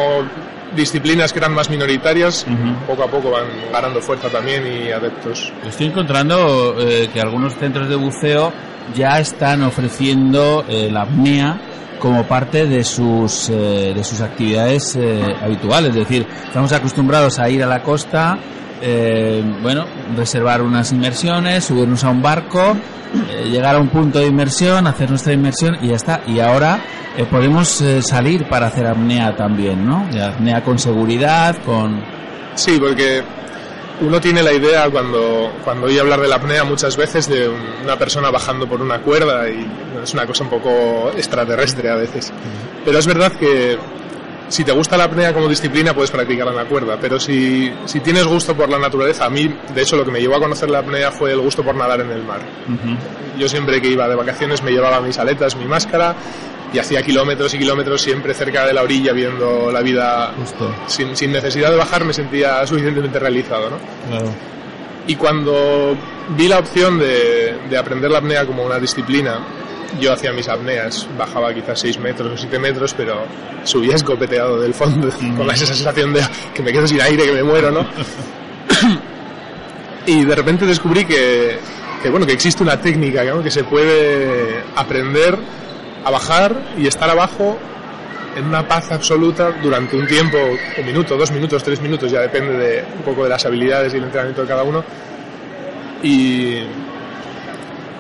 S7: disciplinas que eran más minoritarias, uh -huh. poco a poco van ganando fuerza también y adeptos.
S2: Estoy encontrando eh, que algunos centros de buceo ya están ofreciendo eh, la apnea como parte de sus eh, de sus actividades eh, habituales, es decir, estamos acostumbrados a ir a la costa, eh, bueno, reservar unas inmersiones, subirnos a un barco, llegar a un punto de inmersión, hacer nuestra inmersión y ya está. Y ahora eh, podemos eh, salir para hacer apnea también, ¿no? Apnea con seguridad, con...
S7: Sí, porque uno tiene la idea cuando, cuando oye hablar de la apnea muchas veces de una persona bajando por una cuerda y es una cosa un poco extraterrestre a veces. Pero es verdad que si te gusta la apnea como disciplina puedes practicarla en la cuerda, pero si, si tienes gusto por la naturaleza, a mí de hecho lo que me llevó a conocer la apnea fue el gusto por nadar en el mar. Uh -huh. Yo siempre que iba de vacaciones me llevaba mis aletas, mi máscara y hacía kilómetros y kilómetros siempre cerca de la orilla viendo la vida sin, sin, necesidad de bajar me sentía suficientemente realizado ¿no?
S2: Claro.
S7: y cuando vi la opción de, de, aprender la apnea como una disciplina yo hacía mis apneas bajaba quizás 6 metros o 7 metros pero subía escopeteado del fondo *laughs* mm. con esa sensación de que me quedo sin aire que me muero ¿no? *laughs* y de repente descubrí que, que bueno que existe una técnica ¿no? que se puede aprender a bajar y estar abajo en una paz absoluta durante un tiempo, un minuto, dos minutos, tres minutos, ya depende de un poco de las habilidades y el entrenamiento de cada uno. Y,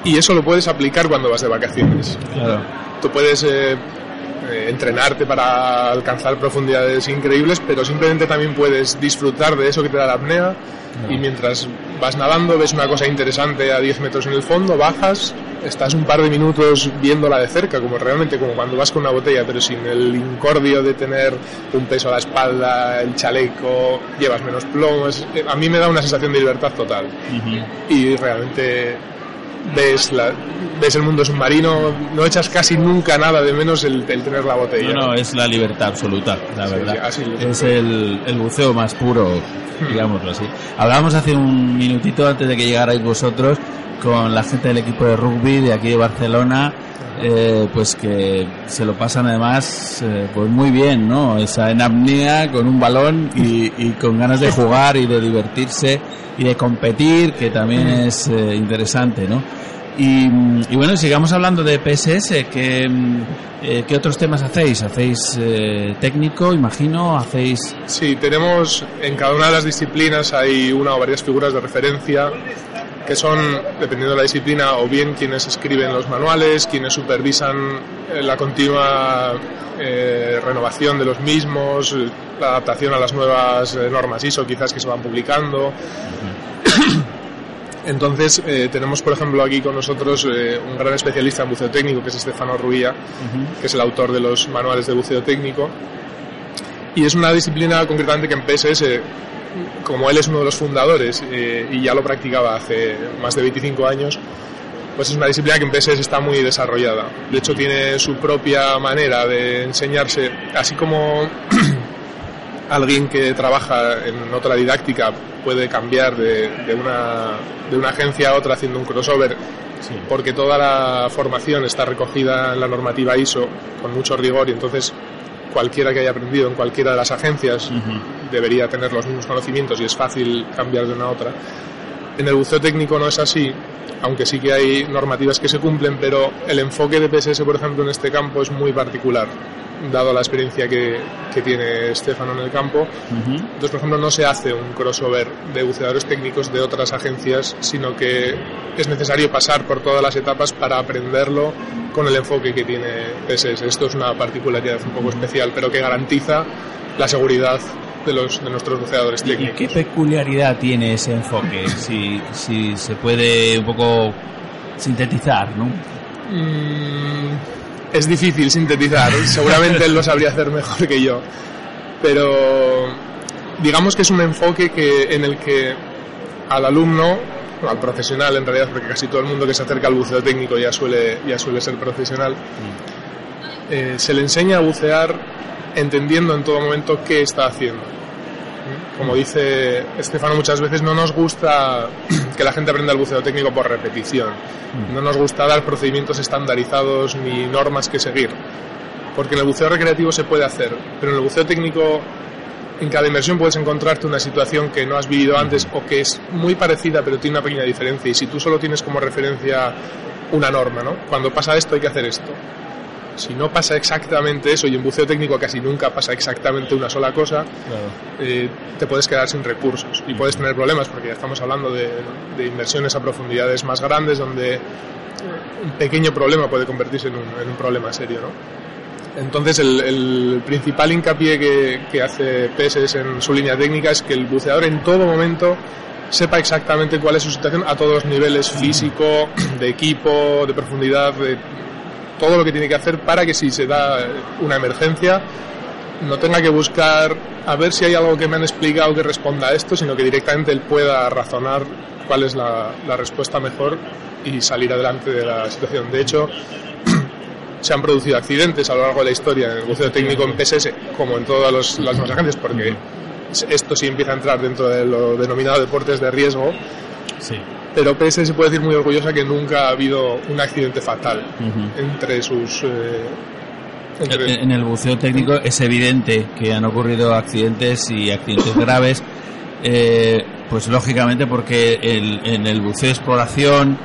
S7: y eso lo puedes aplicar cuando vas de vacaciones.
S2: Claro.
S7: Tú puedes eh, eh, entrenarte para alcanzar profundidades increíbles, pero simplemente también puedes disfrutar de eso que te da la apnea. No. Y mientras vas nadando, ves una cosa interesante a 10 metros en el fondo, bajas estás un par de minutos viéndola de cerca, como realmente como cuando vas con una botella, pero sin el incordio de tener un peso a la espalda, el chaleco, llevas menos plomos. A mí me da una sensación de libertad total. Y realmente ves, la, ves el mundo submarino, no echas casi nunca nada de menos el, el tener la botella.
S2: No, no, es la libertad absoluta, la
S7: Sí,
S2: verdad.
S7: sí, así lo
S2: es el, el buceo más puro, digámoslo así. Hablábamos hace un minutito antes de que llegarais vosotros con la gente del equipo de rugby de aquí de Barcelona, eh, pues que se lo pasan además eh, pues muy bien, ¿no? Esa en apnea con un balón y, y con ganas de jugar y de divertirse y de competir, que también es eh, interesante, ¿no? Y, mm, y bueno, sigamos hablando de PSS. ¿Qué, mm, eh, ¿qué otros temas hacéis? ¿Hacéis eh, técnico, imagino? ¿Hacéis...?
S7: Sí, tenemos en cada una de las disciplinas hay una o varias figuras de referencia que son, dependiendo de la disciplina, o bien quienes escriben los manuales, quienes supervisan eh, la continua eh, renovación de los mismos, la adaptación a las nuevas eh, normas ISO quizás que se van publicando. Entonces eh, tenemos, por ejemplo, aquí con nosotros eh, un gran especialista en buceo técnico, que es Estefano Rubía, que es el autor de los manuales de buceo técnico. Y es una disciplina concretamente que en PSS, como él es uno de los fundadores eh, y ya lo practicaba hace más de 25 años, pues es una disciplina que en PSS está muy desarrollada. De hecho, tiene su propia manera de enseñarse, así como *clears throat* alguien que trabaja en otra didáctica puede cambiar de, de una, de una agencia a otra haciendo un crossover, porque toda la formación está recogida en la normativa ISO con mucho rigor y entonces cualquiera que haya aprendido en cualquiera de las agencias debería tener los mismos conocimientos y es fácil cambiar de una a otra. En el buceo técnico no es así, aunque sí que hay normativas que se cumplen, pero el enfoque de PSS, por ejemplo, en este campo es muy particular, dado la experiencia que, que tiene Estefano en el campo. Entonces, por ejemplo, no se hace un crossover de buceadores técnicos de otras agencias, sino que es necesario pasar por todas las etapas para aprenderlo con el enfoque que tiene PSS. Esto es una particularidad un poco especial, pero que garantiza la seguridad de, los, de nuestros buceadores
S2: ¿Y
S7: técnicos.
S2: qué peculiaridad tiene ese enfoque? Si, si se puede un poco sintetizar, ¿no?
S7: Mm, es difícil sintetizar, seguramente él lo sabría hacer mejor que yo, pero digamos que es un enfoque que, en el que al alumno, al profesional en realidad, porque casi todo el mundo que se acerca al buceo técnico ya suele, ya suele ser profesional, eh, se le enseña a bucear entendiendo en todo momento qué está haciendo. Como dice Estefano muchas veces, no nos gusta que la gente aprenda el buceo técnico por repetición. No nos gusta dar procedimientos estandarizados ni normas que seguir. Porque en el buceo recreativo se puede hacer, pero en el buceo técnico en cada inmersión puedes encontrarte una situación que no has vivido antes o que es muy parecida pero tiene una pequeña diferencia. Y si tú solo tienes como referencia una norma, ¿no? Cuando pasa esto hay que hacer esto. Si no pasa exactamente eso, y en buceo técnico casi nunca pasa exactamente una sola cosa, eh, te puedes quedar sin recursos y puedes tener problemas porque ya estamos hablando de, de inversiones a profundidades más grandes donde un pequeño problema puede convertirse en un, en un problema serio. ¿no? Entonces el, el principal hincapié que, que hace PSS en su línea técnica es que el buceador en todo momento sepa exactamente cuál es su situación a todos los niveles físico, de equipo, de profundidad, de todo lo que tiene que hacer para que si se da una emergencia no tenga que buscar a ver si hay algo que me han explicado que responda a esto, sino que directamente él pueda razonar cuál es la, respuesta mejor y salir adelante de la situación. De hecho, *clears throat* se han producido accidentes a lo largo de la historia en el buceo técnico en PSS, como en todas las demás agencias, porque esto sí empieza a entrar dentro de lo denominado deportes de riesgo.
S2: Sí.
S7: Pero PS se puede decir muy orgullosa que nunca ha habido un accidente fatal entre sus. eh, entre-
S2: En el buceo técnico es evidente que han ocurrido accidentes y accidentes graves, eh, pues lógicamente porque el- en el buceo de exploración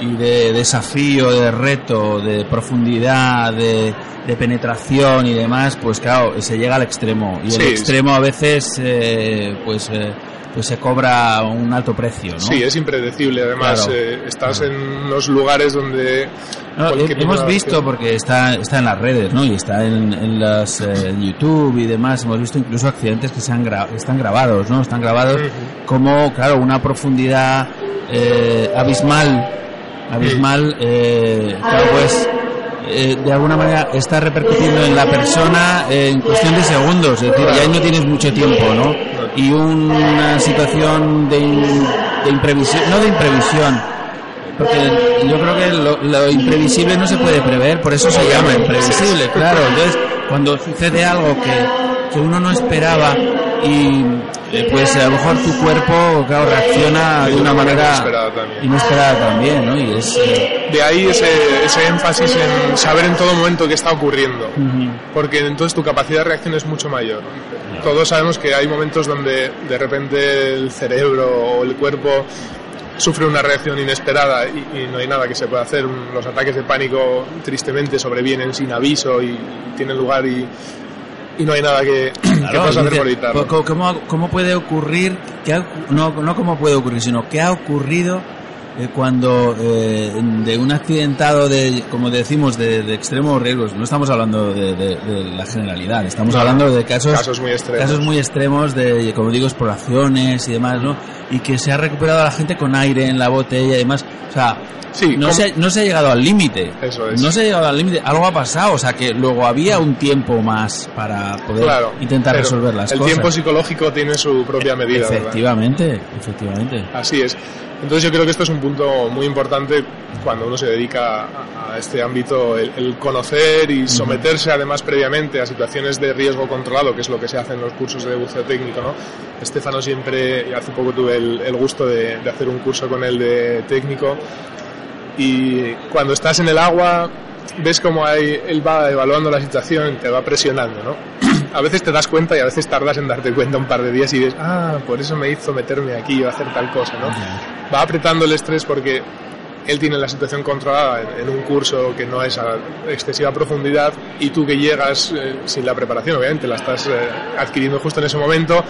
S2: y de desafío, de reto, de profundidad, de, de penetración y demás, pues claro, se llega al extremo. Y el
S7: Sí,
S2: extremo a veces eh, pues, eh, pues se cobra un alto precio, ¿no?
S7: Sí, es impredecible. Además,
S2: Claro.
S7: eh, estás en unos lugares donde.
S2: No, he- hemos visto,
S7: acción-
S2: porque está, está en las redes, ¿no? Y está en, en las eh, YouTube y demás. Hemos visto incluso accidentes que se han gra- están grabados, ¿no? Están grabados como, claro, una profundidad eh, abismal abismal, eh, claro, pues eh, de alguna manera está repercutiendo en la persona en cuestión de segundos, es decir, ya no tienes mucho tiempo, ¿no? Y una situación de, de imprevisión, no de imprevisión, porque yo creo que lo, lo imprevisible no se puede prever, por eso se llama imprevisible, claro. Entonces, cuando sucede algo que, que uno no esperaba y eh, pues a lo mejor tu cuerpo, claro, reacciona de una manera
S7: Inesperada también.
S2: inesperada también, ¿no? Y es... eh,
S7: De ahí ese, ese énfasis en saber en todo momento qué está ocurriendo. Porque entonces tu capacidad de reacción es mucho mayor. Todos sabemos que hay momentos donde de repente el cerebro o el cuerpo sufre una reacción inesperada y, y no hay nada que se pueda hacer. Los ataques de pánico tristemente sobrevienen sin aviso y, y tienen lugar y, y no hay nada que, *clears throat* que
S2: Claro,
S7: puedas hacer por evitarlo.
S2: ¿cómo, cómo, puede ocurrir, qué ha- no, no cómo puede ocurrir, sino qué ha ocurrido eh, cuando eh, de un accidentado de, como decimos, de, de extremos riesgos, no estamos hablando de, de- de la generalidad, estamos hablando de casos,
S7: casos muy extremos.
S2: casos muy extremos de, como digo, exploraciones y demás, ¿no? Y que se ha recuperado a la gente con aire en la botella y demás, o sea,
S7: Sí,
S2: no, se, ha- no se ha llegado al límite.
S7: Eso es.
S2: No se ha llegado al límite. Algo ha pasado. O sea, que luego había un tiempo más para poder
S7: Claro,
S2: intentar resolver las
S7: el
S2: cosas.
S7: tiempo psicológico tiene su propia medida. ¿verdad?
S2: Efectivamente, efectivamente.
S7: Así es. Entonces yo creo que esto es un punto muy importante cuando uno se dedica a, a este ámbito, el, el conocer y someterse además previamente a situaciones de riesgo controlado, que es lo que se hace en los cursos de buceo técnico. ¿no? Estefano siempre, hace poco tuve el, el gusto de, de hacer un curso con él de técnico, y cuando estás en el agua ves como hay, él va evaluando la situación, te va presionando, ¿no? A veces te das cuenta y a veces tardas en darte cuenta un par de días y ves, ah, por eso me hizo meterme aquí o hacer tal cosa, ¿no? Va apretando el estrés porque él tiene la situación controlada en, en un curso que no es a excesiva profundidad y tú que llegas eh, sin la preparación, obviamente la estás eh, adquiriendo justo en ese momento,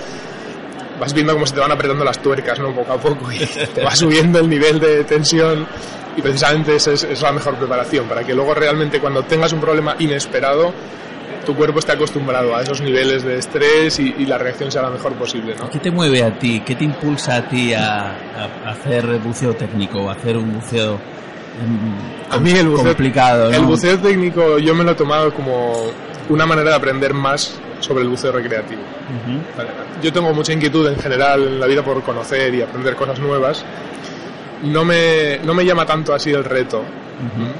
S7: vas viendo cómo se te van apretando las tuercas, ¿no? Poco a poco y te va subiendo el nivel de tensión y precisamente esa es, es la mejor preparación para que luego realmente cuando tengas un problema inesperado tu cuerpo esté acostumbrado a esos niveles de estrés y, y la reacción sea la mejor posible, ¿no?
S2: ¿Qué te mueve a ti? ¿Qué te impulsa a ti a, a- hacer buceo técnico? A hacer un buceo
S7: A mí el buceo,
S2: complicado, ¿no?
S7: el buceo técnico yo me lo he tomado como una manera de aprender más sobre el buceo recreativo.
S2: Ujú.
S7: Vale. Yo tengo mucha inquietud en general en la vida por conocer y aprender cosas nuevas. No me, no me llama tanto así el reto,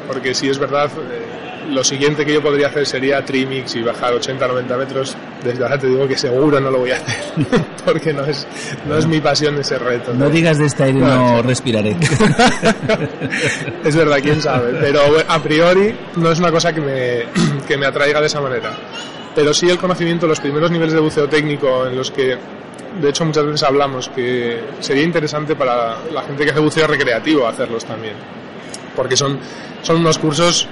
S7: porque si es verdad, eh, lo siguiente que yo podría hacer sería trimix y bajar 80-90 metros. Desde ahora te digo que seguro no lo voy a hacer, *laughs* porque no es, no es mi pasión ese reto.
S2: No digas de este aire no respiraré. *laughs*
S7: es verdad, quién sabe. Pero a priori no es una cosa que me, *clears throat* que me atraiga de esa manera. Pero sí el conocimiento, los primeros niveles de buceo técnico en los que, de hecho, muchas veces hablamos que sería interesante para la gente que hace buceo recreativo hacerlos también. Porque son, son unos cursos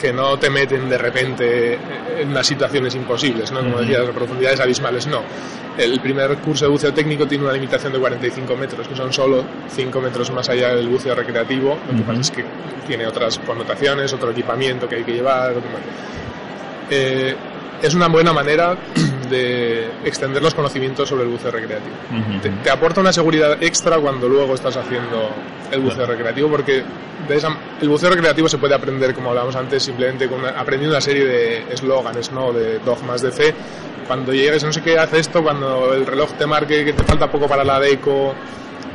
S7: que no te meten de repente en unas situaciones imposibles, ¿no? Como decías, profundidades abismales, no. El primer curso de buceo técnico tiene una limitación de 45 metros, que son solo 5 metros más allá del buceo recreativo. Lo que pasa es que tiene otras connotaciones, otro equipamiento que hay que llevar. Eh, es una buena manera *clears throat* de extender los conocimientos sobre el buceo recreativo. Te, te aporta una seguridad extra cuando luego estás haciendo el buceo recreativo, porque de esa- el buceo recreativo se puede aprender, como hablábamos antes, simplemente con una- aprendiendo una serie de eslóganes, ¿no? de dogmas de fe. Cuando llegues, no sé qué, hace esto, cuando el reloj te marque que te falta poco para la deco,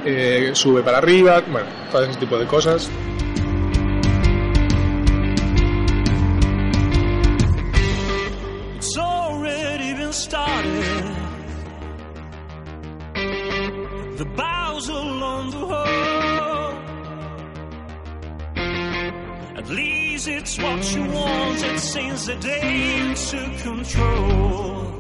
S7: eh, sube para arriba, bueno, todo ese tipo de cosas.
S8: the bows along the road. At least it's what she wants, it seems the day to control.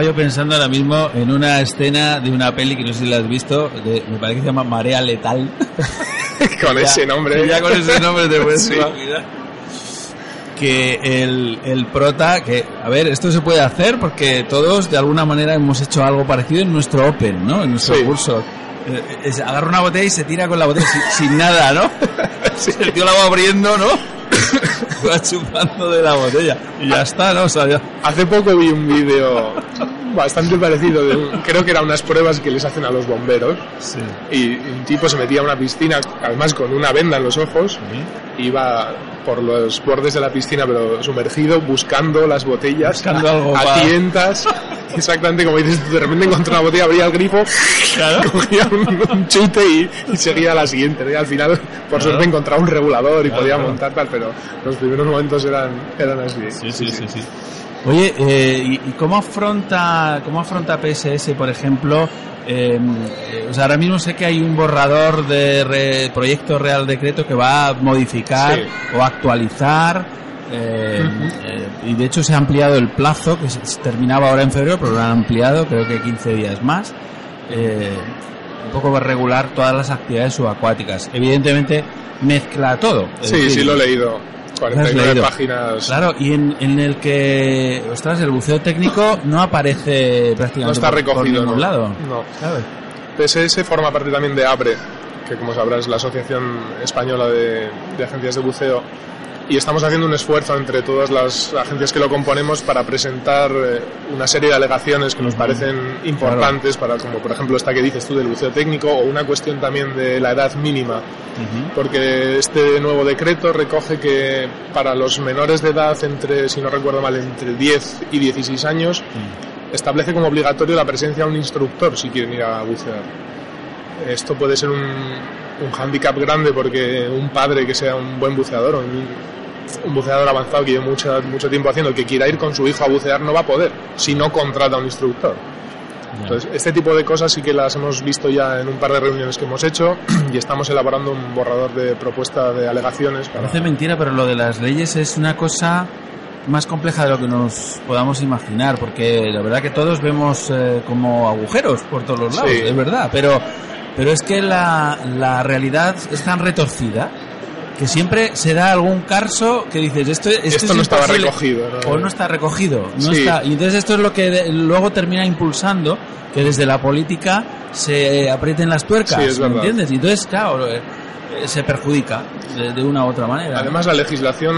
S2: Estaba yo pensando ahora mismo en una escena de una peli que no sé si la has visto, de- me parece que se llama Marea Letal. *laughs*
S7: Con
S2: Ya-
S7: ese nombre.
S2: Ya con ese nombre te puedes
S7: Sí.
S2: Que el, el prota, que, a ver, esto se puede hacer porque todos de alguna manera hemos hecho algo parecido en nuestro Open, ¿no? En nuestro
S7: Sí.
S2: curso. Eh, es- agarra una botella y se tira con la botella sin, sin nada, ¿no? *laughs* El tío la va abriendo, ¿no? *laughs* va chupando de la botella. Y ya está, ¿no? O sea, ya-
S7: Hace poco vi un vídeo bastante parecido, de creo que eran unas pruebas que les hacen a los bomberos. Y un tipo se metía a una piscina, además con una venda en los ojos, iba por los bordes de la piscina, pero sumergido, buscando las botellas
S2: Buscando
S7: a,
S2: algo
S7: a
S2: pa-
S7: tientas. *laughs* Exactamente como dices, de repente encontró una botella, abría el grifo, cogía un, un chute y, y seguía a la siguiente. Y al final, por suerte, encontraba un regulador y podía montar tal, pero los primeros momentos eran, eran así.
S2: Sí, sí, sí, sí. Oye, eh, ¿y, y cómo afronta cómo afronta PSS, por ejemplo? eh, eh, o sea, ahora mismo sé que hay un borrador de re- proyecto Real Decreto que va a modificar
S7: Sí.
S2: o actualizar. eh, eh, y de hecho se ha ampliado el plazo, que se, se terminaba ahora en febrero, pero lo han ampliado, creo que 15 días más. eh, un poco va a regular todas las actividades subacuáticas. Evidentemente mezcla todo.
S7: Sí,
S2: decir,
S7: sí, lo he leído.
S2: ¿Lo has
S7: 49
S2: leído?
S7: páginas.
S2: Claro, y en, en el que, ostras, el buceo técnico no aparece prácticamente
S7: No está
S2: por- por,
S7: recogido,
S2: ningún
S7: ¿no?
S2: lado.
S7: No.
S2: ¿sabes?
S7: PSS forma parte también de ABRE, que como sabrás es la Asociación Española de, de Agencias de Buceo, y estamos haciendo un esfuerzo entre todas las agencias que lo componemos para presentar eh, una serie de alegaciones que nos parecen importantes, para como por ejemplo esta que dices tú del buceo técnico, o una cuestión también de la edad mínima, porque este nuevo decreto recoge que para los menores de edad, entre, si no recuerdo mal, entre 10 y 16 años, establece como obligatorio la presencia de un instructor si quieren ir a bucear. Esto puede ser un, un hándicap grande porque un padre que sea un buen buceador o un, un buceador avanzado que lleve mucho, mucho tiempo haciendo, que quiera ir con su hijo a bucear, no va a poder si no contrata a un instructor. Entonces, este tipo de cosas sí que las hemos visto ya en un par de reuniones que hemos hecho *clears throat* y estamos elaborando un borrador de propuesta de alegaciones para...
S2: Parece mentira, pero lo de las leyes es una cosa más compleja de lo que nos podamos imaginar, porque la verdad que todos vemos eh, como agujeros por todos los lados,
S7: Sí.
S2: es verdad, pero, pero es que la, la realidad es tan retorcida que siempre se da algún caso que dices esto, esto,
S7: Esto
S2: es
S7: no estaba
S2: imposible",
S7: recogido, ¿no?
S2: o no está recogido no
S7: Sí.
S2: está y entonces esto es lo que de- luego termina impulsando que desde la política se aprieten las tuercas
S7: Sí, es
S2: ¿me entiendes? y entonces claro eh, se perjudica de, de una u otra manera
S7: Además, la legislación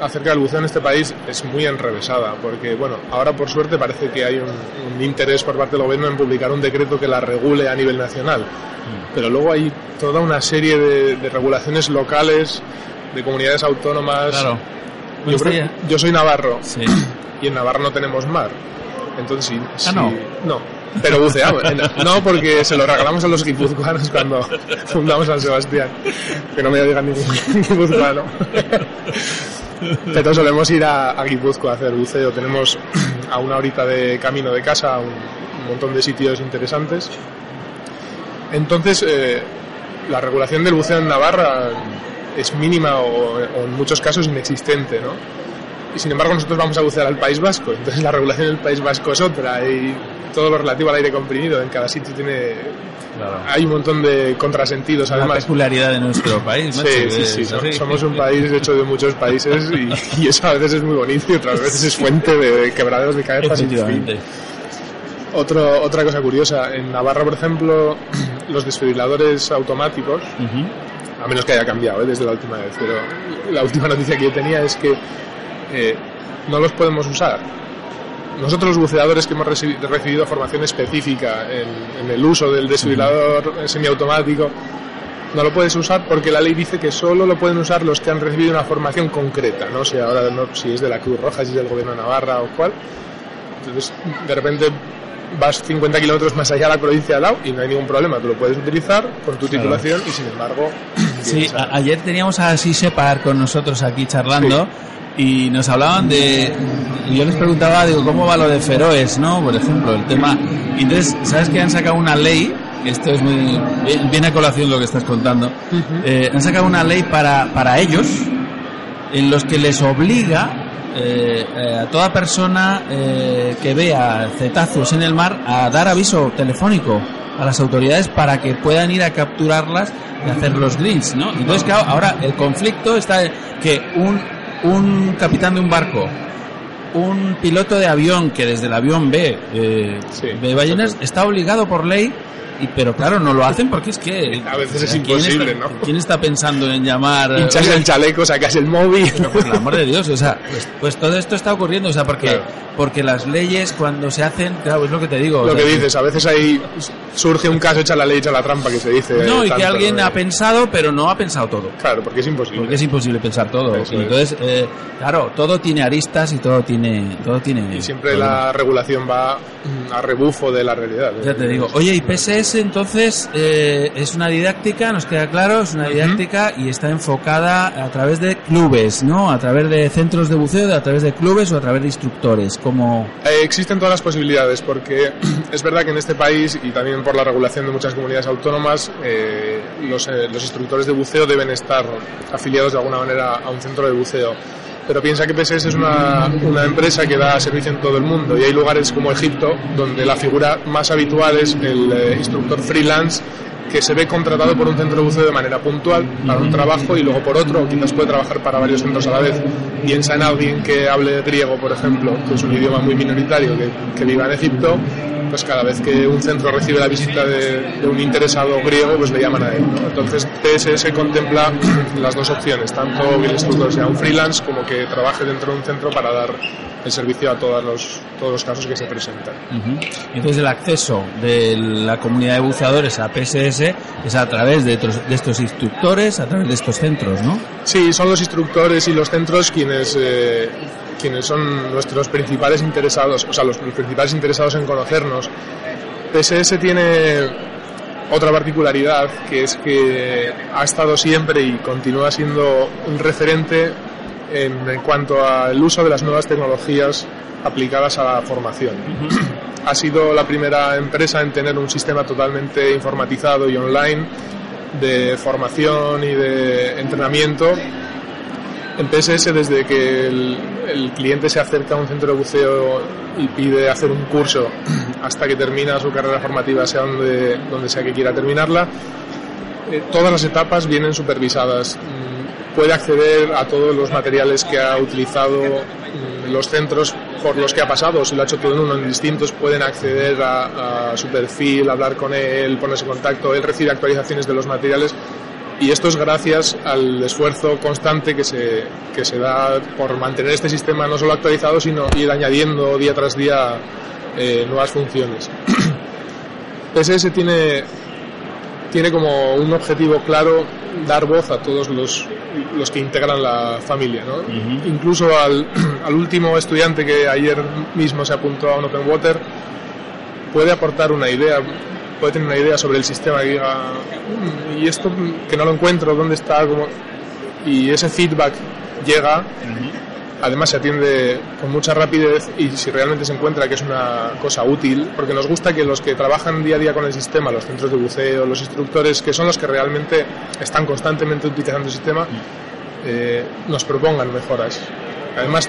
S7: acerca del buceo en este país es muy enrevesada, porque, bueno, ahora por suerte parece que hay un, un interés por parte del gobierno en publicar un decreto que la regule a nivel nacional. Pero luego hay toda una serie de, de regulaciones locales, de comunidades autónomas.
S2: Claro.
S7: Yo,
S2: Bueno,
S7: creo- yo soy navarro
S2: Sí.
S7: y en Navarra no tenemos mar. Entonces, sí.
S2: Ah, no.
S7: No. Pero buceamos. No, porque se lo regalamos a los guipuzcoanos cuando fundamos San Sebastián. Que no me digan ningún *laughs* guipuzcoano. Pero solemos ir a, a a hacer buceo. Tenemos *clears throat* a una horita de camino de casa un, un montón de sitios interesantes. Entonces, eh, la regulación del buceo en Navarra es mínima o, o en muchos casos inexistente, ¿no? Y sin embargo nosotros vamos a bucear al País Vasco, entonces la regulación del País Vasco es otra y todo lo relativo al aire comprimido en cada sitio tiene... Hay un montón de contrasentidos
S2: la
S7: además.
S2: peculiaridad de nuestro *laughs* país
S7: Sí, sí, sí,
S2: así.
S7: somos un país hecho de muchos países y, y eso a veces es muy bonito y otras veces es fuente de quebraderos de cabeza sin fin. Otro, otra cosa curiosa, en Navarra, por ejemplo, *clears throat* los desfibriladores automáticos, a menos que haya cambiado ¿eh? desde la última vez, pero la última noticia que yo tenía es que eh, no los podemos usar. Nosotros los buceadores que hemos reci- recibido formación específica en, en el uso del desfibrilador semiautomático, no lo puedes usar porque la ley dice que solo lo pueden usar los que han recibido una formación concreta, no sé ahora no, si es de la Cruz Roja, si es del gobierno de Navarra o cuál. Entonces, de repente vas 50 kilómetros más allá de la provincia de lado y no hay ningún problema, tú lo puedes utilizar con tu
S2: Claro.
S7: titulación y sin embargo...
S2: Sí,
S7: a-
S2: ayer teníamos a Sisepar con nosotros aquí charlando y nos hablaban de... Yo les preguntaba, digo, ¿cómo va lo de Feroes, no? Por ejemplo, el tema... Y entonces, ¿sabes que han sacado una ley? Esto es muy... eh, Viene a colación lo que estás contando. Eh, han sacado una ley para, para ellos en los que les obliga eh, eh, a toda persona eh, que vea cetáceos en el mar a dar aviso telefónico a las autoridades para que puedan ir a capturarlas y hacer los grills, ¿no? Entonces, claro, ahora el conflicto está que un, un capitán de un barco, un piloto de avión que desde el avión ve, eh, ve ballenas, está obligado por ley y, pero claro, no lo hacen porque es que...
S7: A veces es
S2: ¿quién
S7: imposible,
S2: está-
S7: ¿no?
S2: ¿Quién está pensando en llamar...
S7: Hinchas
S2: oye,
S7: el chaleco, sacas el móvil.
S2: pero por el amor de Dios, o sea, pues, pues todo esto está ocurriendo, o sea, porque,
S7: Claro.
S2: porque las leyes cuando se hacen, claro, es lo que te digo. o
S7: Lo
S2: sea,
S7: que dices, a veces ahí surge un caso, echa la ley, echa la trampa, que se dice.
S2: No, y que alguien
S7: ¿no?
S2: ha pensado, pero no ha pensado todo.
S7: Claro, porque es imposible.
S2: Porque es imposible pensar todo.
S7: Eso
S2: entonces, eh, claro, todo tiene aristas y todo tiene, todo tiene.
S7: Y siempre la regulación va a rebufo de la realidad.
S2: Ya te digo. Oye, y PSS entonces eh, es una didáctica, nos queda claro, es una didáctica y está enfocada a través de clubes, ¿no? A través de centros de buceo, a través de clubes o a través de instructores, como...
S7: Eh, existen todas las posibilidades porque *clears throat* es verdad que en este país y también por la regulación de muchas comunidades autónomas eh, los, eh, los instructores de buceo deben estar afiliados de alguna manera a un centro de buceo. Pero piensa que PSS es una, una empresa que da servicio en todo el mundo y hay lugares como Egipto donde la figura más habitual es el eh, instructor freelance que se ve contratado por un centro de buceo de manera puntual para un trabajo y luego por otro, o quizás puede trabajar para varios centros a la vez. Piensa en alguien que hable griego, por ejemplo, que es un idioma muy minoritario que, que viva en Egipto, pues cada vez que un centro recibe la visita de, un interesado griego, pues le llaman a él. ¿no? Entonces PSS contempla las dos opciones, tanto que el instructor sea un freelance como que trabaje dentro de un centro para dar el servicio a todos los, todos los casos que se presentan.
S2: Ujú. Entonces el acceso de la comunidad de buceadores a PSS es a través de, otros- de estos instructores, a través de estos centros, ¿no?
S7: Sí, son los instructores y los centros quienes, eh, quienes son nuestros principales interesados, o sea, los principales interesados en conocernos. PSS tiene otra particularidad, que es que ha estado siempre y continúa siendo un referente en, en cuanto al uso de las nuevas tecnologías aplicadas a la formación. Ha sido la primera empresa en tener un sistema totalmente informatizado y online de formación y de entrenamiento en PSS desde que el, el cliente se acerca a un centro de buceo y pide hacer un curso *clears throat* hasta que termina su carrera formativa, sea donde, donde sea que quiera terminarla, eh, todas las etapas vienen supervisadas. Puede acceder a todos los materiales que ha utilizado mm, los centros por los que ha pasado, si lo ha hecho todo en uno en distintos, pueden acceder a, a su perfil, hablar con él, ponerse en contacto, él recibe actualizaciones de los materiales y esto es gracias al esfuerzo constante que se, que se da por mantener este sistema no solo actualizado, sino ir añadiendo día tras día eh, nuevas funciones. *clears throat* PSS tiene, tiene como un objetivo claro dar voz a todos los, los que integran la familia. ¿no? Incluso al, *clears throat* al último estudiante que ayer mismo se apuntó a un Open Water puede aportar una idea, puede tener una idea sobre el sistema que diga, "Mm, y esto que no lo encuentro, ¿dónde está? ¿Cómo?". Y ese feedback llega, además se atiende con mucha rapidez y si realmente se encuentra que es una cosa útil, porque nos gusta que los que trabajan día a día con el sistema, los centros de buceo, los instructores, que son los que realmente están constantemente utilizando el sistema, eh, nos propongan mejoras. Además,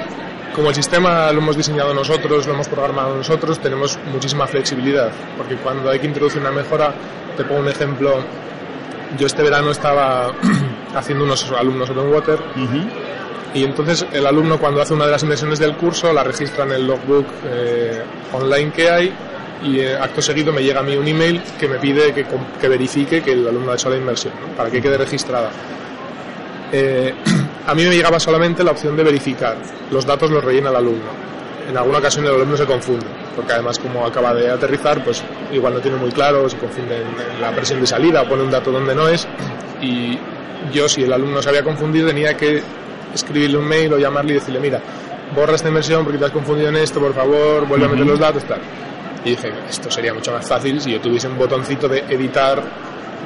S7: como el sistema lo hemos diseñado nosotros, lo hemos programado nosotros, tenemos muchísima flexibilidad, porque cuando hay que introducir una mejora, te pongo un ejemplo, yo este verano estaba *clears throat* haciendo unos alumnos Open Water y entonces el alumno cuando hace una de las inversiones del curso la registra en el logbook eh, online que hay y eh, acto seguido me llega a mí un email que me pide que, que verifique que el alumno ha hecho la inversión, para que quede registrada. Eh, *clears throat* a mí me llegaba solamente la opción de verificar. Los datos los rellena el alumno. En alguna ocasión el alumno se confunde, porque además como acaba de aterrizar, pues igual no tiene muy claro, se confunde en, la presión de salida, pone un dato donde no es. Y yo, si el alumno se había confundido, tenía que escribirle un mail o llamarle y decirle, mira, borra esta inversión porque te has confundido en esto, por favor, vuelve a meter los datos, tal. Y dije, esto sería mucho más fácil si yo tuviese un botoncito de editar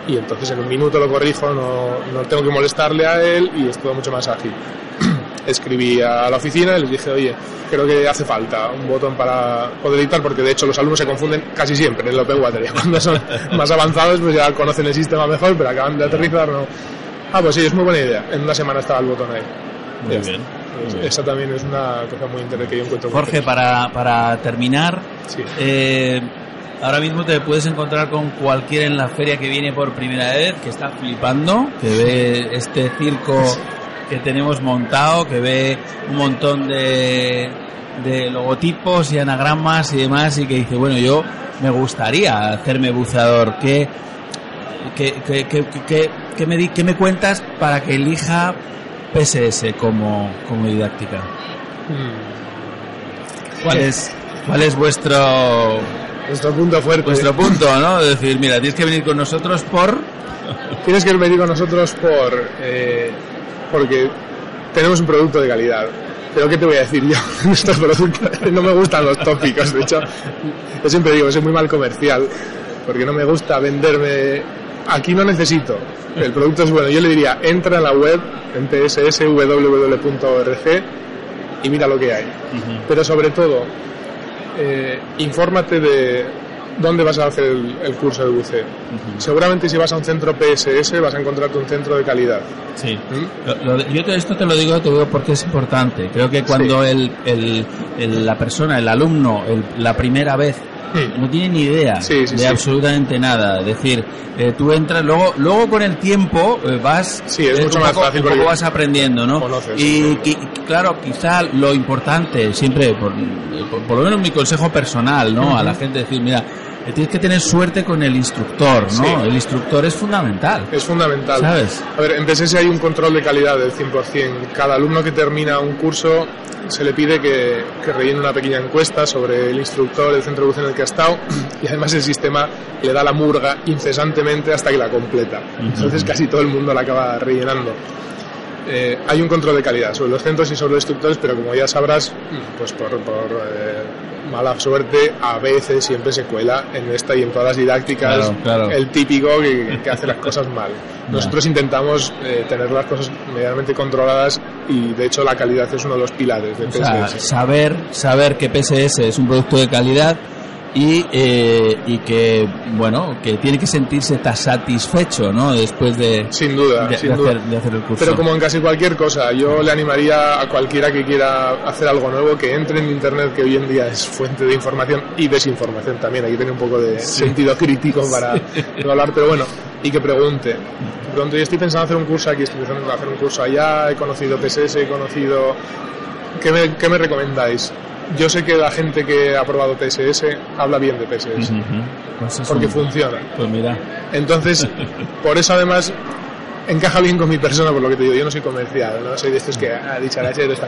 S7: y entonces en un minuto lo corrijo, no, no tengo que molestarle a él y es todo mucho más ágil. *clears throat* Escribí a la oficina y les dije, oye, creo que hace falta un botón para poder editar porque de hecho los alumnos se confunden casi siempre en el Open Water. *laughs* Cuando son más avanzados pues ya conocen el sistema mejor, pero acaban de aterrizar no. Ah, pues sí, es muy buena idea. En una semana estaba el botón ahí.
S2: Muy bien.
S7: Esa también es una cosa muy interesante que yo encuentro.
S2: Jorge, para, para terminar,
S7: Sí.
S2: eh, ahora mismo te puedes encontrar con cualquiera en la feria que viene por primera vez, que está flipando, que ve este circo que tenemos montado, que ve un montón de, de logotipos y anagramas y demás, y que dice, bueno, yo me gustaría hacerme buceador. ¿Qué, qué, qué, qué, me, di- qué me cuentas para que elija PSS como, como didáctica?
S7: Mm.
S2: ¿Cuál es, cuál es vuestro,
S7: Nuestro punto fuerte.
S2: vuestro punto, no? Es decir, mira, tienes que venir con nosotros por...
S7: Tienes que venir con nosotros por eh, porque tenemos un producto de calidad. Pero ¿qué te voy a decir yo? *laughs* Nuestro producto, no me gustan los tópicos. De hecho, yo siempre digo que soy muy mal comercial porque no me gusta venderme. Aquí no necesito. El producto es bueno. Yo le diría, entra en la web, en psswww.org y mira lo que hay. Pero sobre todo, eh, infórmate de dónde vas a hacer el, el curso de buceo. Seguramente si vas a un centro PSS vas a encontrarte un centro de calidad.
S2: Sí.
S7: ¿Mm?
S2: Lo- lo- yo te- esto te lo digo, te digo porque es importante. Creo que cuando el, el- el- la persona, el alumno, el- la primera vez no tiene ni idea
S7: Sí, sí,
S2: de absolutamente nada. Es decir, eh, tú entras, luego, luego con el tiempo eh, vas,
S7: Sí, es
S2: eh,
S7: mucho más
S2: poco-
S7: fácil
S2: poco vas aprendiendo, ¿no?
S7: conoces,
S2: y claro, quizá lo importante, siempre, por, por, por lo menos mi consejo personal, ¿no? A la gente decir, mira, tienes que tener suerte con el instructor, ¿no?
S7: Sí.
S2: El instructor es fundamental.
S7: Es fundamental.
S2: ¿Sabes?
S7: A ver, en PSS hay un control de calidad del 100%. Cada alumno que termina un curso se le pide que, que rellene una pequeña encuesta sobre el instructor, el centro de buceo en el que ha estado *clears throat* y además el sistema le da la murga incesantemente hasta que la completa. Entonces casi todo el mundo la acaba rellenando. Eh, hay un control de calidad sobre los centros y sobre los instructores, pero como ya sabrás, pues por, por, eh, mala suerte, a veces siempre se cuela en esta y en todas las didácticas
S2: Claro, claro.
S7: el típico que, que hace las cosas mal. *laughs* Nosotros intentamos eh, tener las cosas medianamente controladas y de hecho la calidad es uno de los pilares de
S2: O sea,
S7: PSS.
S2: saber, saber que PSS es un producto de calidad y, eh, y que, bueno, que tiene que sentirse tan satisfecho, ¿no? Después de,
S7: Sin duda,
S2: de,
S7: sin
S2: de
S7: duda.
S2: hacer, de hacer el curso.
S7: Pero como en casi cualquier cosa, yo le animaría a cualquiera que quiera hacer algo nuevo que entre en Internet, que hoy en día es fuente de información y desinformación también. Hay que tener un poco de sentido *laughs* crítico para no hablar, pero bueno, y que pregunte. Pronto yo estoy pensando en hacer un curso aquí, estoy pensando en hacer un curso allá, he conocido PSS, he conocido... ¿Qué me, qué me recomendáis? Yo sé que la gente que ha probado PSS habla bien de
S2: Ujú. Pues es
S7: porque
S2: un-
S7: funciona.
S2: Pues mira,
S7: Entonces, *laughs* por eso además encaja bien con mi persona, por lo que te digo, yo no soy comercial, no soy de estos que ha dicho la está.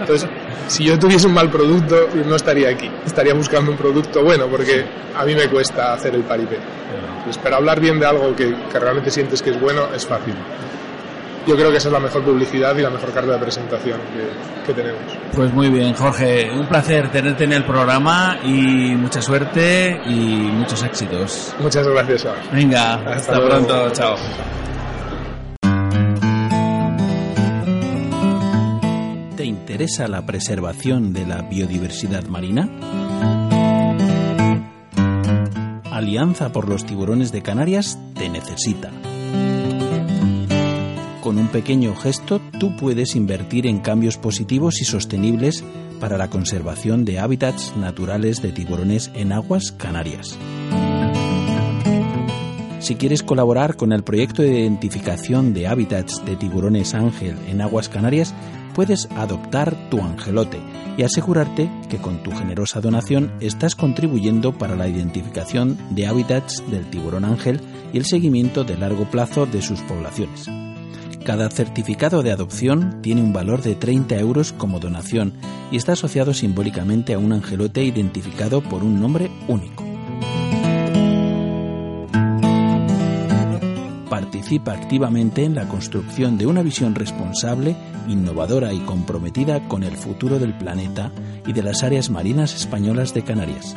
S7: Entonces, si yo tuviese un mal producto, no estaría aquí, estaría buscando un producto bueno, porque a mí me cuesta hacer el paripé. Entonces, pero hablar bien de algo que, que realmente sientes que es bueno es fácil. Yo creo que esa es la mejor publicidad y la mejor carta de presentación que, que tenemos.
S2: pues muy bien, Jorge. Un placer tenerte en el programa y mucha suerte y muchos éxitos.
S7: Muchas gracias, Sara.
S2: Venga, hasta,
S7: Hasta luego.
S2: pronto. Chao. ¿Te interesa la preservación de la biodiversidad marina? Alianza por los tiburones de Canarias te necesita. Con un pequeño gesto tú puedes invertir en cambios positivos y sostenibles para la conservación de hábitats naturales de tiburones en aguas canarias. Si quieres colaborar con el proyecto de identificación de hábitats de tiburones ángel en aguas canarias, puedes adoptar tu angelote y asegurarte que con tu generosa donación estás contribuyendo para la identificación de hábitats del tiburón ángel y el seguimiento de largo plazo de sus poblaciones. Cada certificado de adopción tiene un valor de 30 euros como donación y está asociado simbólicamente a un angelote identificado por un nombre único. Participa activamente en la construcción de una visión responsable, innovadora y comprometida con el futuro del planeta y de las áreas marinas españolas de Canarias.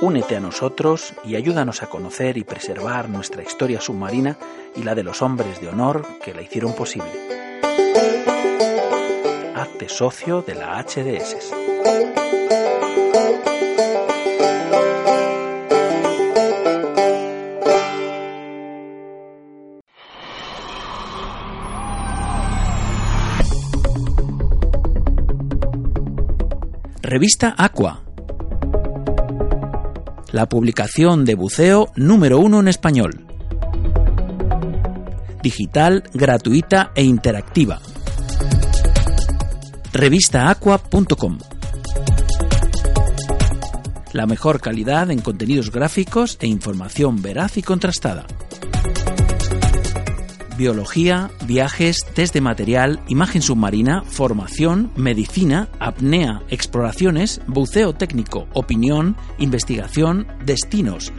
S6: Únete a nosotros y ayúdanos a conocer y preservar nuestra historia submarina y la de los hombres de honor que la hicieron posible. Hazte socio de la HDS. Revista Aqua. La publicación de buceo número uno en español. Digital, gratuita e interactiva. Revistaaqua.com. La mejor calidad en contenidos gráficos e información veraz y contrastada. Biología, viajes, test de material, imagen submarina, formación, medicina, apnea, exploraciones, buceo técnico, opinión, investigación, destinos.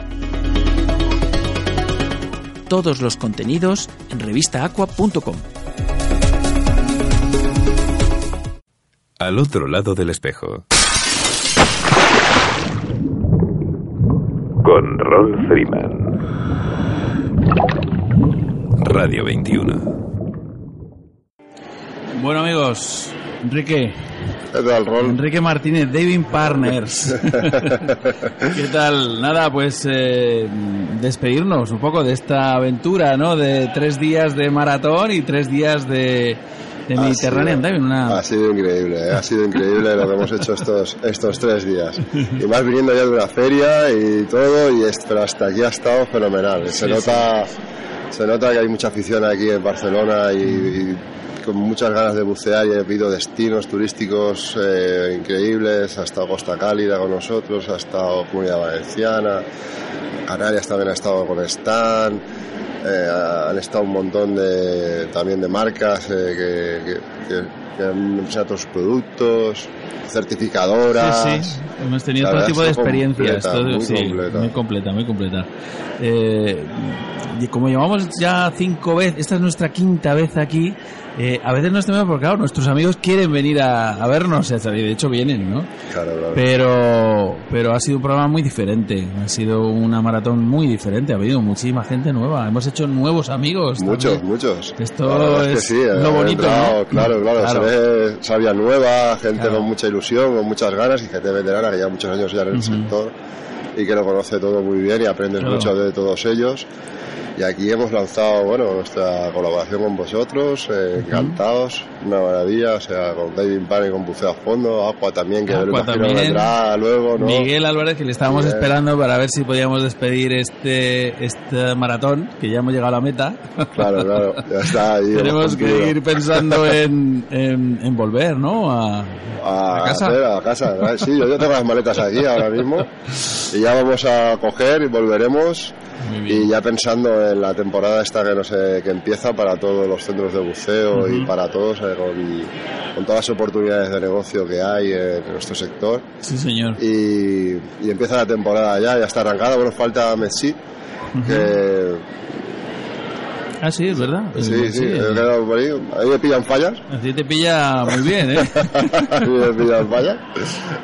S6: Todos los contenidos en revistaaqua.com.
S1: Al otro lado del espejo. Con Ron Freeman. Radio 21.
S2: Bueno amigos, Enrique.
S9: ¿Qué tal?
S2: Enrique Martínez, David Partners. *laughs* ¿Qué tal? Nada, pues eh, despedirnos un poco de esta aventura, ¿no? De tres días de maratón y tres días de, de
S9: Ha
S2: Mediterranean
S9: sido-
S2: Diving. Una...
S9: Ha sido increíble, ¿eh? ha sido increíble lo que hemos hecho estos, estos tres días. Y más viniendo ya de una feria y todo, y es- pero hasta aquí ha estado fenomenal. Se,
S2: Sí,
S9: nota, se nota que hay mucha afición aquí en Barcelona y, con muchas ganas de bucear y he habido destinos turísticos eh, increíbles. Ha estado Costa Cálida con nosotros, ha estado Comunidad Valenciana, Canarias también ha estado con Stan. Eh, han estado un montón de también de marcas eh, que- que han productos, certificadoras.
S2: Sí, sí, hemos tenido todo tipo de experiencias.
S9: completa,
S2: todo-
S9: muy
S2: sí,
S9: completa.
S2: muy completa, muy completa. Eh, y como llevamos ya cinco veces, esta es nuestra quinta vez aquí, eh, a veces nos tememos porque, claro, nuestros amigos quieren venir a, a vernos, y de hecho vienen, ¿no?
S9: Claro, claro.
S2: Pero, pero ha sido un programa muy diferente, ha sido una maratón muy diferente, ha habido muchísima gente nueva, hemos hecho nuevos amigos.
S9: Muchos,
S2: también.
S9: muchos.
S2: Esto es
S9: que sí,
S2: lo bonito,
S9: entrado,
S2: ¿no?
S9: Claro, claro,
S2: Claro.
S9: Sabia nueva, gente
S2: Claro.
S9: con mucha ilusión, con muchas ganas y gente veterana que lleva muchos años ya en el sector y que lo conoce todo muy bien y aprendes
S2: Claro.
S9: mucho de todos ellos. Y aquí hemos lanzado, bueno, nuestra colaboración con vosotros, eh, encantados, una maravilla, o sea, con David Pan y con Buceo a Fondo, Aqua también, que
S2: Aqua también.
S9: vendrá luego, ¿no?
S2: Miguel Álvarez, que le estábamos esperando para ver si podíamos despedir este, este maratón, que ya hemos llegado a la meta.
S9: Claro, claro, ya está ahí. *laughs*
S2: Tenemos que ir pensando en, en, en volver, ¿no? A,
S9: a,
S2: ¿A casa?
S9: hacer, a casa. ¿verdad? Sí, yo, yo tengo las maletas aquí ahora mismo y ya vamos a coger y volveremos. Y ya pensando en la temporada esta que no sé que empieza para todos los centros de buceo y para todos eh, con, con todas las oportunidades de negocio que hay en nuestro sector.
S2: Sí, señor.
S9: y, y empieza la temporada ya, ya está arrancada, bueno falta Messi que
S2: Ah, sí, es verdad.
S9: sí, sí,
S2: eh,
S9: he quedado por ahí, ahí me pillan fallas
S2: Así te pilla muy bien, ¿eh? *laughs*
S9: Sí, me pillan fallas.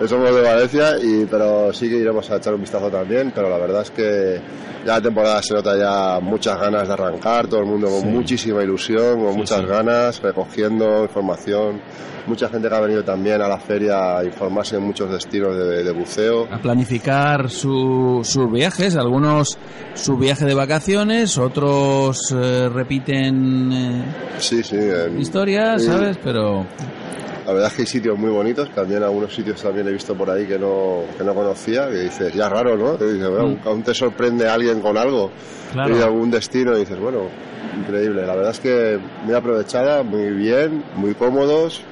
S9: Somos de Valencia, y, pero sí que iremos a echar un vistazo también. Pero la verdad es que ya la temporada se nota ya muchas ganas de arrancar, todo el mundo con
S2: Sí.
S9: muchísima ilusión, con
S2: Sí,
S9: muchas
S2: sí.
S9: ganas, recogiendo información. Mucha gente que ha venido también a la feria a informarse en muchos destinos de, de buceo.
S2: a planificar su- sus viajes, algunos su viaje de vacaciones, otros eh, repiten eh,
S9: Sí, sí. en-
S2: historias. ¿sabes? Pero
S9: La verdad es que hay sitios muy bonitos, también algunos sitios también he visto por ahí que no, que no conocía, que dices, ya raro, ¿no? Que dices, bueno, aún te sorprende alguien con algo,
S2: Mm. Claro.
S9: y algún destino, y dices, bueno, increíble. La verdad es que muy aprovechada, muy bien, muy cómodos,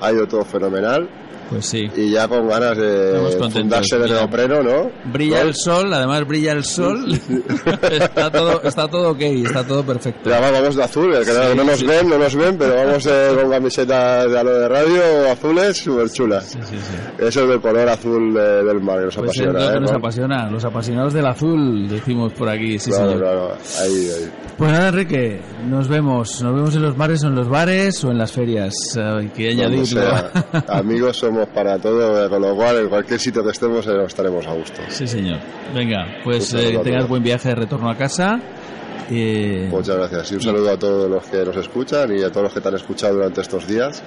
S9: ha ido todo fenomenal,
S2: pues sí.
S9: y ya con ganas de fundarse de
S2: mira.
S9: neopreno, ¿no?
S2: Brilla
S9: ¿No?
S2: el sol, además brilla el sol. *laughs* está todo está todo ok, está todo perfecto.
S9: Ya va, vamos de azul, el que no-
S2: Sí,
S9: no nos
S2: sí.
S9: ven, no nos ven, pero vamos eh, con camisetas de alo de radio azules, súper chulas.
S2: Sí, sí, sí.
S9: Eso es del color azul de- del mar, que nos
S2: Pues es
S9: apasiona.
S2: lo que
S9: ¿eh?
S2: nos
S9: ¿no?
S2: apasiona, los apasionados del azul, decimos por aquí, sí
S9: claro,
S2: señor.
S9: claro, ahí, ahí.
S2: Pues nada, Enrique, nos vemos. Nos vemos en los bares o en los bares o en las ferias. Hay que añadirlo. *laughs*
S9: Amigos somos para todo, con lo cual en cualquier sitio que estemos eh, estaremos a gusto.
S2: Sí, señor. Venga, pues eh, tengas buen viaje de retorno a casa. Eh,
S9: Muchas gracias y un saludo a todos los que nos escuchan y a todos los que te han escuchado durante estos días.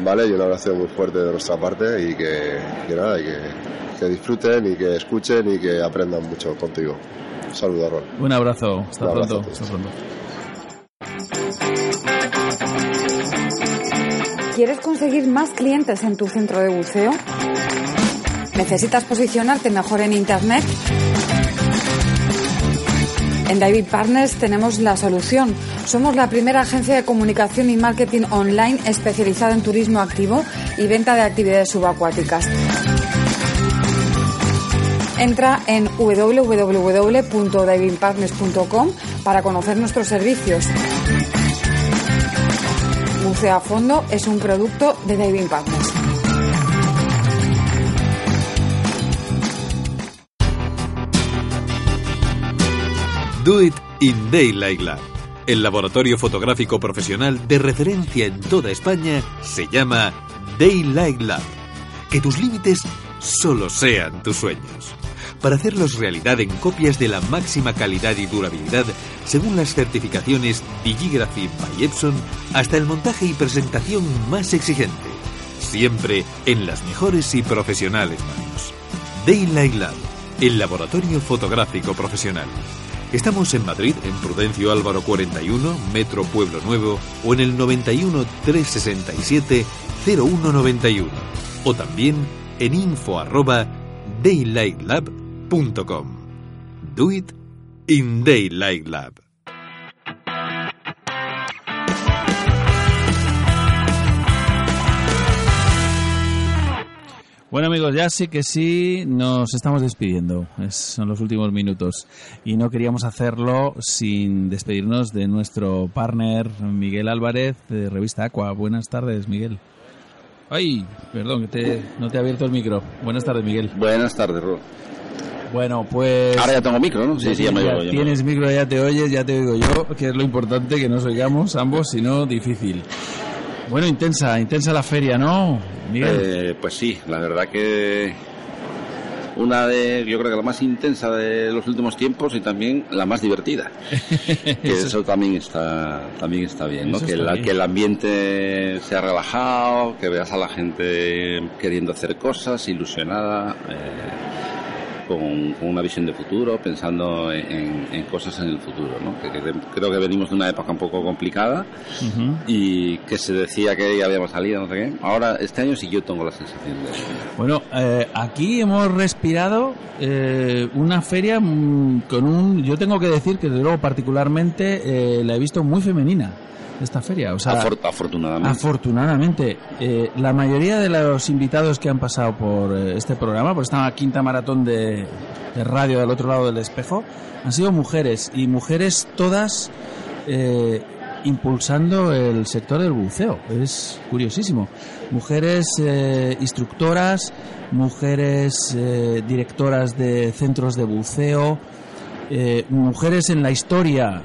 S9: Vale, y un abrazo muy fuerte de nuestra parte y que, que nada, y que, que disfruten y que escuchen y que aprendan mucho contigo. Un saludo, Rol.
S2: un abrazo. Hasta
S9: Un abrazo
S2: pronto. Hasta pronto.
S10: ¿Quieres conseguir más clientes en tu centro de buceo? ¿Necesitas posicionarte mejor en Internet? En David Partners tenemos la solución. Somos la primera agencia de comunicación y marketing online especializada en turismo activo y venta de actividades subacuáticas. Entra en www.divingpartners.com para conocer nuestros servicios. Buceo a fondo es un producto de Diving Partners.
S11: Do It in Daylight Lab. El laboratorio fotográfico profesional de referencia en toda España se llama Daylight Lab. Que tus límites solo sean tus sueños. Para hacerlos realidad en copias de la máxima calidad y durabilidad, según las certificaciones Digigraphy by Epson, hasta el montaje y presentación más exigente. Siempre en las mejores y profesionales manos. Daylight Lab, el laboratorio fotográfico profesional. Estamos en Madrid, en Prudencio Álvaro 41, Metro Pueblo Nuevo, o en el 91 367 0191, o también en info. Do it in Daylight Lab.
S2: Bueno amigos, ya sí que sí nos estamos despidiendo. Es- son los últimos minutos. Y no queríamos hacerlo sin despedirnos de nuestro partner Miguel Álvarez de Revista Aqua. Buenas tardes, Miguel. Ay, perdón, que te- no te he abierto el micro. Buenas tardes, Miguel.
S12: Buenas tardes, Ro.
S2: Bueno, pues...
S12: Ahora ya tengo micro, ¿no? Sí, sí, ya me oigo, me
S2: Tienes micro, ya te oyes, ya te oigo yo, que es lo importante, que nos oigamos ambos, si no, difícil. Bueno, intensa, intensa la feria, ¿no, Miguel?
S12: Eh, pues sí, la verdad que una de, yo creo que la más intensa de los últimos tiempos y también la más divertida. *laughs* que eso también está, también está bien, ¿no? Que,
S2: está
S12: la-
S2: bien.
S12: que el ambiente sea relajado, que veas a la gente queriendo hacer cosas, ilusionada. eh, con, con una visión de futuro, pensando en, en cosas en el futuro, ¿no? Que, que creo que venimos de una época un poco complicada y que se decía que ya habíamos salido, no sé qué. Ahora, este año sí yo tengo la sensación de...
S2: Bueno, eh, aquí hemos respirado eh, una feria mm, con un... Yo tengo que decir que, desde luego, particularmente, eh, la he visto muy femenina, esta feria. O sea,
S12: Afor- afortunadamente.
S2: Afortunadamente, eh, la mayoría de los invitados que han pasado por eh, este programa, por esta quinta maratón de, de radio del otro lado del espejo, han sido mujeres y mujeres todas eh, impulsando el sector del buceo. Es curiosísimo. Mujeres eh, instructoras, mujeres eh, directoras de centros de buceo, eh, mujeres en la historia,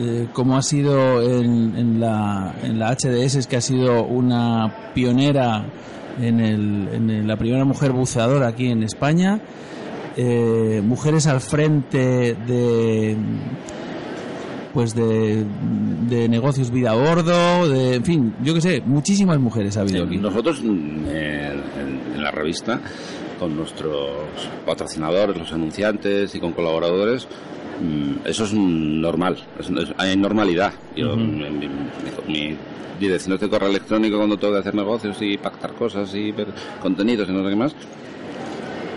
S2: eh, como ha sido en, en la, en la HDS, que ha sido una pionera en, el, en el- la primera mujer buceadora aquí en España, eh, mujeres al frente de pues de, de negocios vida a bordo, de, en fin, yo que sé, muchísimas mujeres ha habido aquí.
S12: Nosotros mm, eh, en, en la revista, con nuestros patrocinadores, los anunciantes y con colaboradores, eso es normal, es- es- hay normalidad. Yo,
S2: Ujú.
S12: mi, mi- mi dirección de correo electrónico cuando tengo que hacer negocios y pactar cosas y ver contenidos y no sé qué más,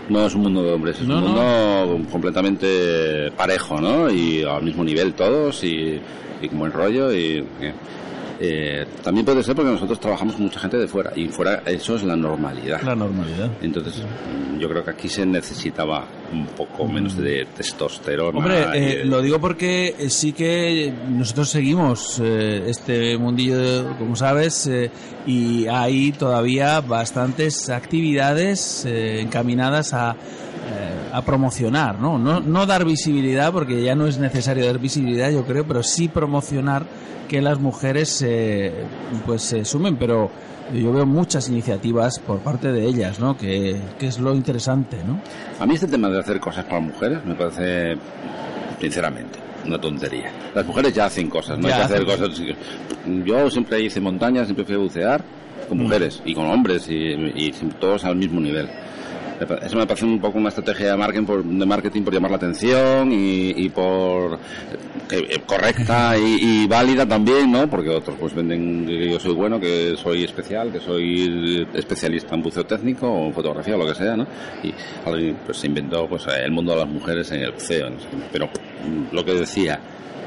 S12: no es un mundo de hombres, es
S2: No,
S12: un
S2: no.
S12: mundo completamente parejo, ¿no? Y al mismo nivel todos y, y con buen rollo y... eh, también puede ser porque nosotros trabajamos con mucha gente de fuera y fuera eso es la normalidad.
S2: La normalidad.
S12: Entonces, mm, yo creo que aquí se necesitaba un poco menos de testosterona.
S2: Hombre, eh, lo digo porque eh, sí que nosotros seguimos eh, este mundillo, como sabes, eh, y hay todavía bastantes actividades encaminadas a, a promocionar, ¿no? ¿no? No dar visibilidad, porque ya no es necesario dar visibilidad, yo creo, pero sí promocionar que las mujeres eh, pues se sumen, pero yo veo muchas iniciativas por parte de ellas, ¿no? Que, que es lo interesante, ¿no?
S12: A mí este tema de hacer cosas para mujeres me parece, sinceramente, una tontería. Las mujeres ya hacen cosas, no
S2: Ya
S12: hay que hacer cosas. Yo siempre hice montañas, siempre fui a bucear con
S2: Mm.
S12: mujeres y con hombres y, y todos al mismo nivel. Eso me parece un poco una estrategia de marketing por, de marketing por llamar la atención y, y por que- eh, correcta *laughs* y, y válida también, ¿no? Porque otros pues venden que yo soy bueno, que soy especial, que soy especialista en buceo técnico o en fotografía o lo que sea, ¿no? Y alguien pues se inventó pues el mundo de las mujeres en el buceo, no pero mm, lo que decía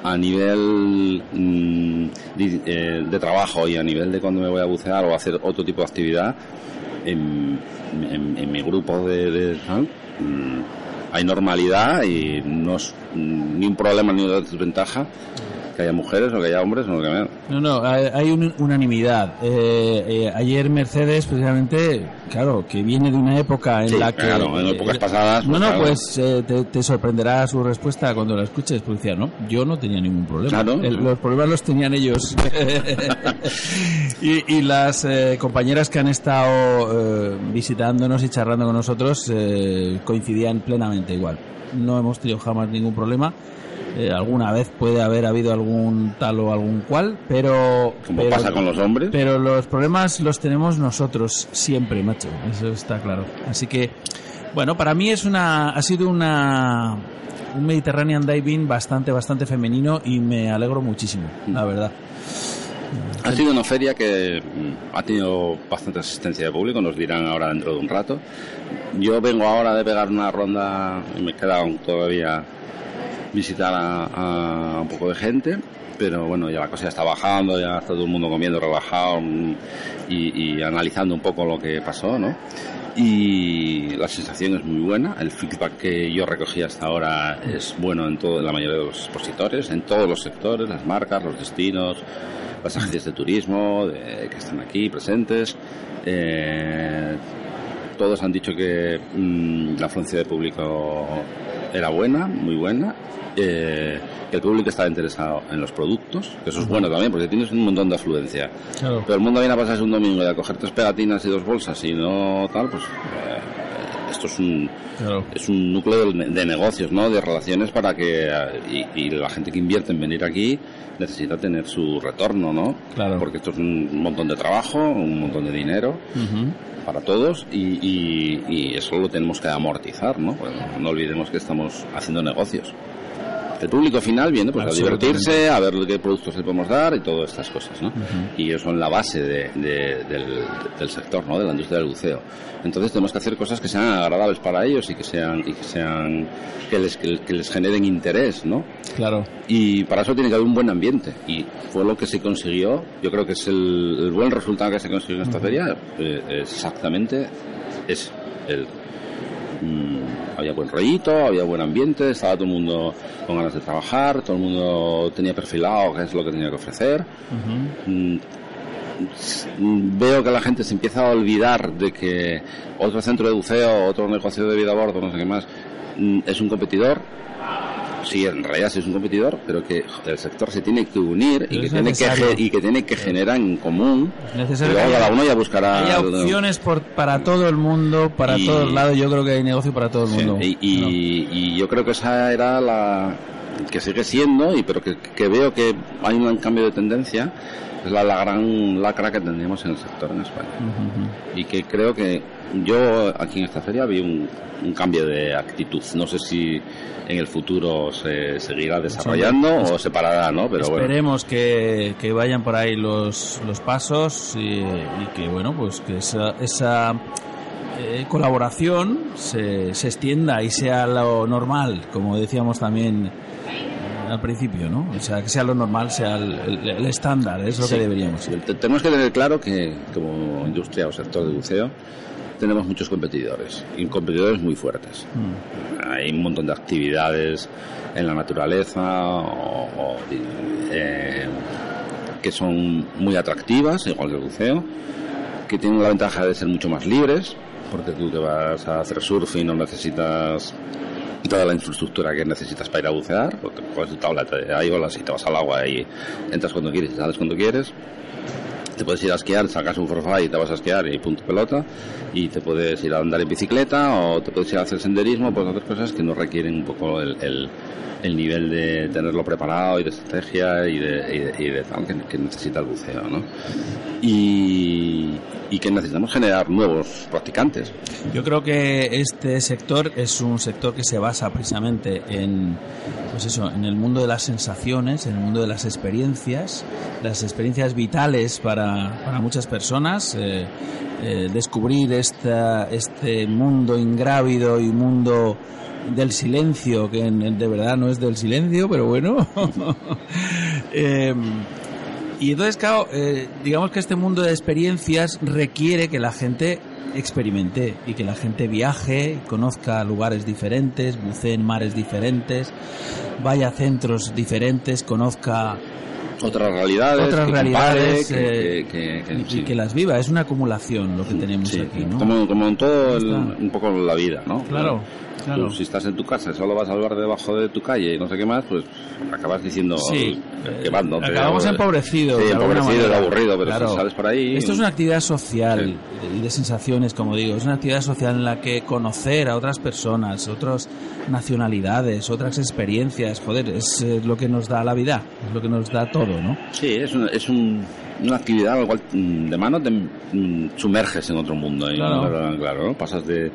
S12: a nivel mm, di- eh, de trabajo y a nivel de cuando me voy a bucear o a hacer otro tipo de actividad en, mi grupo de, de-. Mm, hay normalidad y no es mm, ni un problema ni una desventaja que haya mujeres o que haya hombres o lo que sea.
S2: No, no, hay un- unanimidad. Eh, eh, ayer Mercedes, precisamente, claro, que viene de una época en
S12: Sí,
S2: la que...
S12: claro, en épocas pasadas,
S2: No,
S12: pues,
S2: no,
S12: claro.
S2: pues eh, te, te sorprenderá su respuesta cuando la escuches, porque decía, no, yo no tenía ningún problema.
S12: Claro.
S2: El- los problemas los tenían ellos. *laughs* y, y las eh, compañeras que han estado eh, visitándonos y charlando con nosotros eh, coincidían plenamente igual. No hemos tenido jamás ningún problema. Eh, alguna vez puede haber habido algún tal o algún cual, pero...
S12: Como
S2: pero-
S12: pasa con los hombres.
S2: Pero los problemas los tenemos nosotros siempre, macho. Eso está claro. Así que, bueno, para mí es una... Ha sido una... Un Mediterranean Diving bastante, bastante femenino y me alegro muchísimo, la verdad.
S12: Ha sido una feria que mm, ha tenido bastante asistencia de público, nos dirán ahora dentro de un rato. Yo vengo ahora de pegar una ronda y me queda aún todavía visitar a, a un poco de gente, pero bueno, ya la cosa ya está bajando, ya está todo el mundo comiendo relajado mm, y, y analizando un poco lo que pasó, ¿no? Y la sensación es muy buena, el feedback que yo recogí hasta ahora es bueno en, todo, en la mayoría de los expositores, en todos los sectores, las marcas, los destinos, las agencias de turismo de- que están aquí presentes. Eh, todos han dicho que mm, la afluencia de público era buena, muy buena, eh, que el público estaba interesado en los productos, que eso es bueno también, porque tienes un montón de afluencia.
S2: Claro.
S12: Pero el mundo viene a pasarse un domingo y a coger tres pegatinas y dos bolsas y no tal, pues eh, esto es un,
S2: Claro.
S12: es un núcleo de, de negocios, ¿no? De relaciones para que eh, y, y la gente que invierte en venir aquí necesita tener su retorno, ¿no?
S2: Claro.
S12: Porque esto es un montón de trabajo, un montón de dinero
S2: Ujú.
S12: para todos y, y- y eso lo tenemos que amortizar, ¿no? Pues no, no olvidemos que estamos haciendo negocios. El público final viene pues a divertirse, a ver qué productos le podemos dar y todas estas cosas, ¿no? Y eso en la base de- de- del, del sector, ¿no? De la industria del buceo. Entonces tenemos que hacer cosas que sean agradables para ellos y que sean y que sean que les que, les generen interés, ¿no?
S2: Claro.
S12: Y para eso tiene que haber un buen ambiente. Y fue lo que se consiguió. Yo creo que es el, el buen resultado que se consiguió en esta feria. eh, exactamente es el. mm, había buen rollito, había buen ambiente, estaba todo el mundo con ganas de trabajar, todo el mundo tenía perfilado qué es lo que tenía que ofrecer. Mm, Veo que la gente se empieza a olvidar de que otro centro de buceo, otro negocio de vida a bordo, no sé qué más, mm, es un competidor. Sí, en realidad sí es un competidor, pero que el sector se tiene que unir y
S2: Es
S12: que, tiene que, y que tiene que generar en común. Y
S2: necesario
S12: luego cada uno ya buscará.
S2: Hay opciones por, para todo el mundo, para
S12: Y-
S2: todos lados. Yo creo que hay negocio para todo el
S12: Sí,
S2: mundo.
S12: y, y- y yo creo que esa era la, que sigue siendo, y pero que, que veo que hay un cambio de tendencia, es la, la gran lacra que tendríamos en el sector en España. Y que creo que yo aquí en esta feria vi un, un cambio de actitud. No sé si en el futuro se seguirá desarrollando o se parará, ¿no? Pero bueno.
S2: Esperemos que, que vayan por ahí los, los pasos y, y que, bueno, pues que esa, esa eh, colaboración se, se extienda y sea lo normal, como decíamos también al principio, ¿no? O sea, que sea lo normal, sea el, el- el estándar, es lo
S12: Sí.
S2: que deberíamos.
S12: Te- Tenemos que tener claro que como industria o sector de buceo tenemos muchos competidores y competidores muy fuertes. Hay un montón de actividades en la naturaleza o, o, eh, que son muy atractivas, igual que el buceo, que tienen la ventaja de ser mucho más libres, porque tú que vas a hacer surf y no necesitas toda la infraestructura que necesitas para ir a bucear, porque coges tu tabla, te, hay olas y te vas al agua y entras cuando quieres y sales cuando quieres. Te puedes ir a esquiar, sacas un forfait y te vas a esquiar y punto pelota. Y te puedes ir a andar en bicicleta o te puedes ir a hacer senderismo, pues otras cosas que no requieren un poco el, el, el nivel de tenerlo preparado y de estrategia y de, y de, y de tal que, necesita el buceo, ¿no? Y, y que necesitamos generar nuevos practicantes.
S2: Yo creo que este sector es un sector que se basa precisamente en, pues eso, en el mundo de las sensaciones, en el mundo de las experiencias, las experiencias vitales para, para muchas personas, eh, eh, descubrir esta, este mundo ingrávido y mundo del silencio, que de verdad no es del silencio, pero bueno. *laughs* Eh, y entonces, claro, eh, digamos que este mundo de experiencias requiere que la gente experimente y que la gente viaje, conozca lugares diferentes, bucee en mares diferentes, vaya a centros diferentes, conozca
S12: Otras realidades,
S2: otras
S12: que
S2: realidades
S12: compare,
S2: eh,
S12: que- que- que-
S2: y,
S12: sí.
S2: que las viva. Es una acumulación lo que tenemos aquí, ¿no?
S12: Como, como en todo el- un poco la vida, ¿no?
S2: Claro, claro.
S12: Tú, si estás en tu casa y solo vas al bar debajo de tu calle y no sé qué más, pues acabas diciendo
S2: Sí.
S12: que vas, ¿no? Te-
S2: Acabamos empobrecidos.
S12: Sí, empobrecidos, aburrido, pero
S2: Claro.
S12: si sales por ahí...
S2: Esto es una actividad social y de sensaciones, como digo. Es una actividad social en la que conocer a otras personas, otras nacionalidades, otras experiencias, joder, es eh, lo que nos da la vida, es lo que nos da todo, ¿no?
S12: Sí, es, una, es un- una actividad al cual mm, de mano te mm, sumerges en otro mundo. y,
S2: claro,
S12: claro, ¿no? Pasas de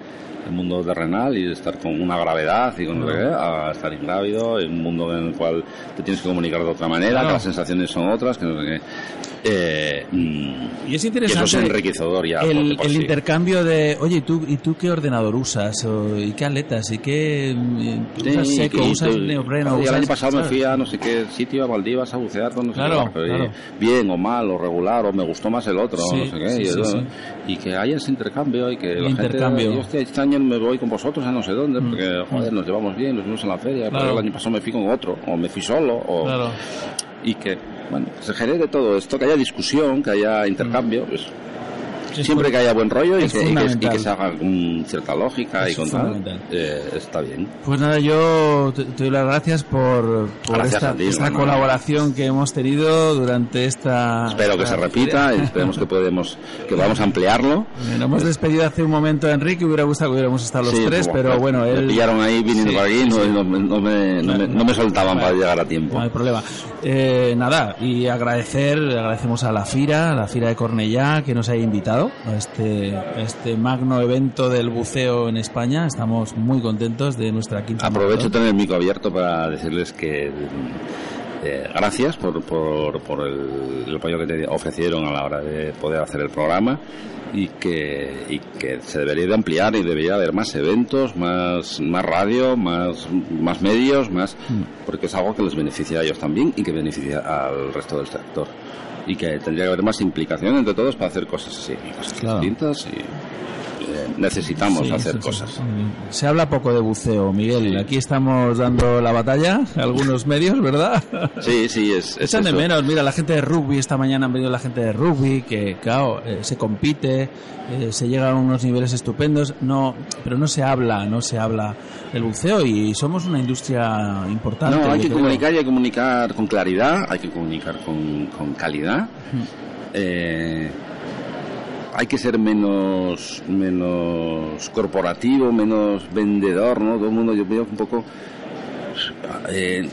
S12: el mundo terrenal y de estar con una gravedad y con no sé qué, a estar ingrávido en un mundo en el cual te tienes que comunicar de otra manera,
S2: Claro.
S12: que las sensaciones son otras, que no sé qué. Eh, mm,
S2: Y es
S12: y
S2: interesante
S12: eso es enriquecedor ya. por-
S2: el,
S12: por
S2: el
S12: sí.
S2: intercambio de, oye, ¿y tú, ¿y tú qué ordenador usas? O, ¿Y qué aletas? ¿Y qué mm, usas
S12: Sí,
S2: seco?
S12: y
S2: ¿Usas
S12: tú-
S2: neopreno?
S12: y el año pasado me
S2: ¿sabes?
S12: fui a no sé qué sitio, a Maldivas, a bucear con no sé
S2: Claro,
S12: qué barco, y
S2: claro.
S12: bien o mal, o regular, o me gustó más el otro,
S2: Sí,
S12: no sé qué. Y, que haya ese intercambio y que
S2: El
S12: la
S2: intercambio.
S12: gente, "Yo, hostia, este año me voy con vosotros a no sé dónde, porque joder, nos llevamos bien, nos vimos en la feria,
S2: Claro.
S12: pero el año pasado me fui con otro, o me fui solo, o...
S2: Claro.
S12: Y que, bueno, se genere todo esto, que haya discusión, que haya intercambio, pues,
S2: Es
S12: siempre que haya buen rollo y que, y que- y que
S2: fundamental.
S12: se haga con cierta lógica y con tal, eh, está bien.
S2: Pues nada, yo te, te doy las gracias por, por
S12: Gracias
S2: esta,
S12: ti,
S2: colaboración que hemos tenido durante esta...
S12: Espero que se repita y esperemos que podemos que vamos a *laughs* ampliarlo.
S2: Nos hemos despedido hace un momento a Enrique, hubiera gustado que hubiéramos estado los
S12: Sí,
S2: tres, pero bueno,
S12: me
S2: él...
S12: pillaron ahí viniendo
S2: Sí,
S12: por aquí, no,
S2: sí.
S12: no me- no me, no me- no me soltaban para llegar a tiempo.
S2: No hay problema. Eh, nada, y agradecer, agradecemos a la FIRA, a la FIRA de Cornellá, que nos haya invitado a este, a este magno evento del buceo en España. Estamos muy contentos de nuestra quinta
S12: Aprovecho tener el micro abierto para decirles que eh, gracias por, por, por el, el apoyo que te ofrecieron a la hora de poder hacer el programa y que, y que se debería de ampliar y debería haber más eventos, más, más radio, más, más medios, más porque es algo que les beneficia a ellos también y que beneficia al resto del sector. Y que tendría que haber más implicación entre todos para hacer cosas así, cosas
S2: Claro.
S12: distintas y necesitamos
S2: Sí,
S12: hacer cosas.
S2: Se habla poco de buceo, Miguel. Aquí estamos dando la batalla, *laughs* algunos medios, ¿verdad?
S12: Sí, sí, es, es
S2: Echan de menos, mira, la gente de rugby, esta mañana han venido la gente de rugby, que claro, eh, se compite, eh, se llega a unos niveles estupendos, no, pero no se habla, no se habla del buceo y somos una industria importante.
S12: No, hay que
S2: creo.
S12: comunicar y hay que comunicar con claridad, hay que comunicar con, con calidad. Eh, hay que ser menos menos corporativo, menos vendedor, ¿no? Todo el mundo, yo veo un poco... eh,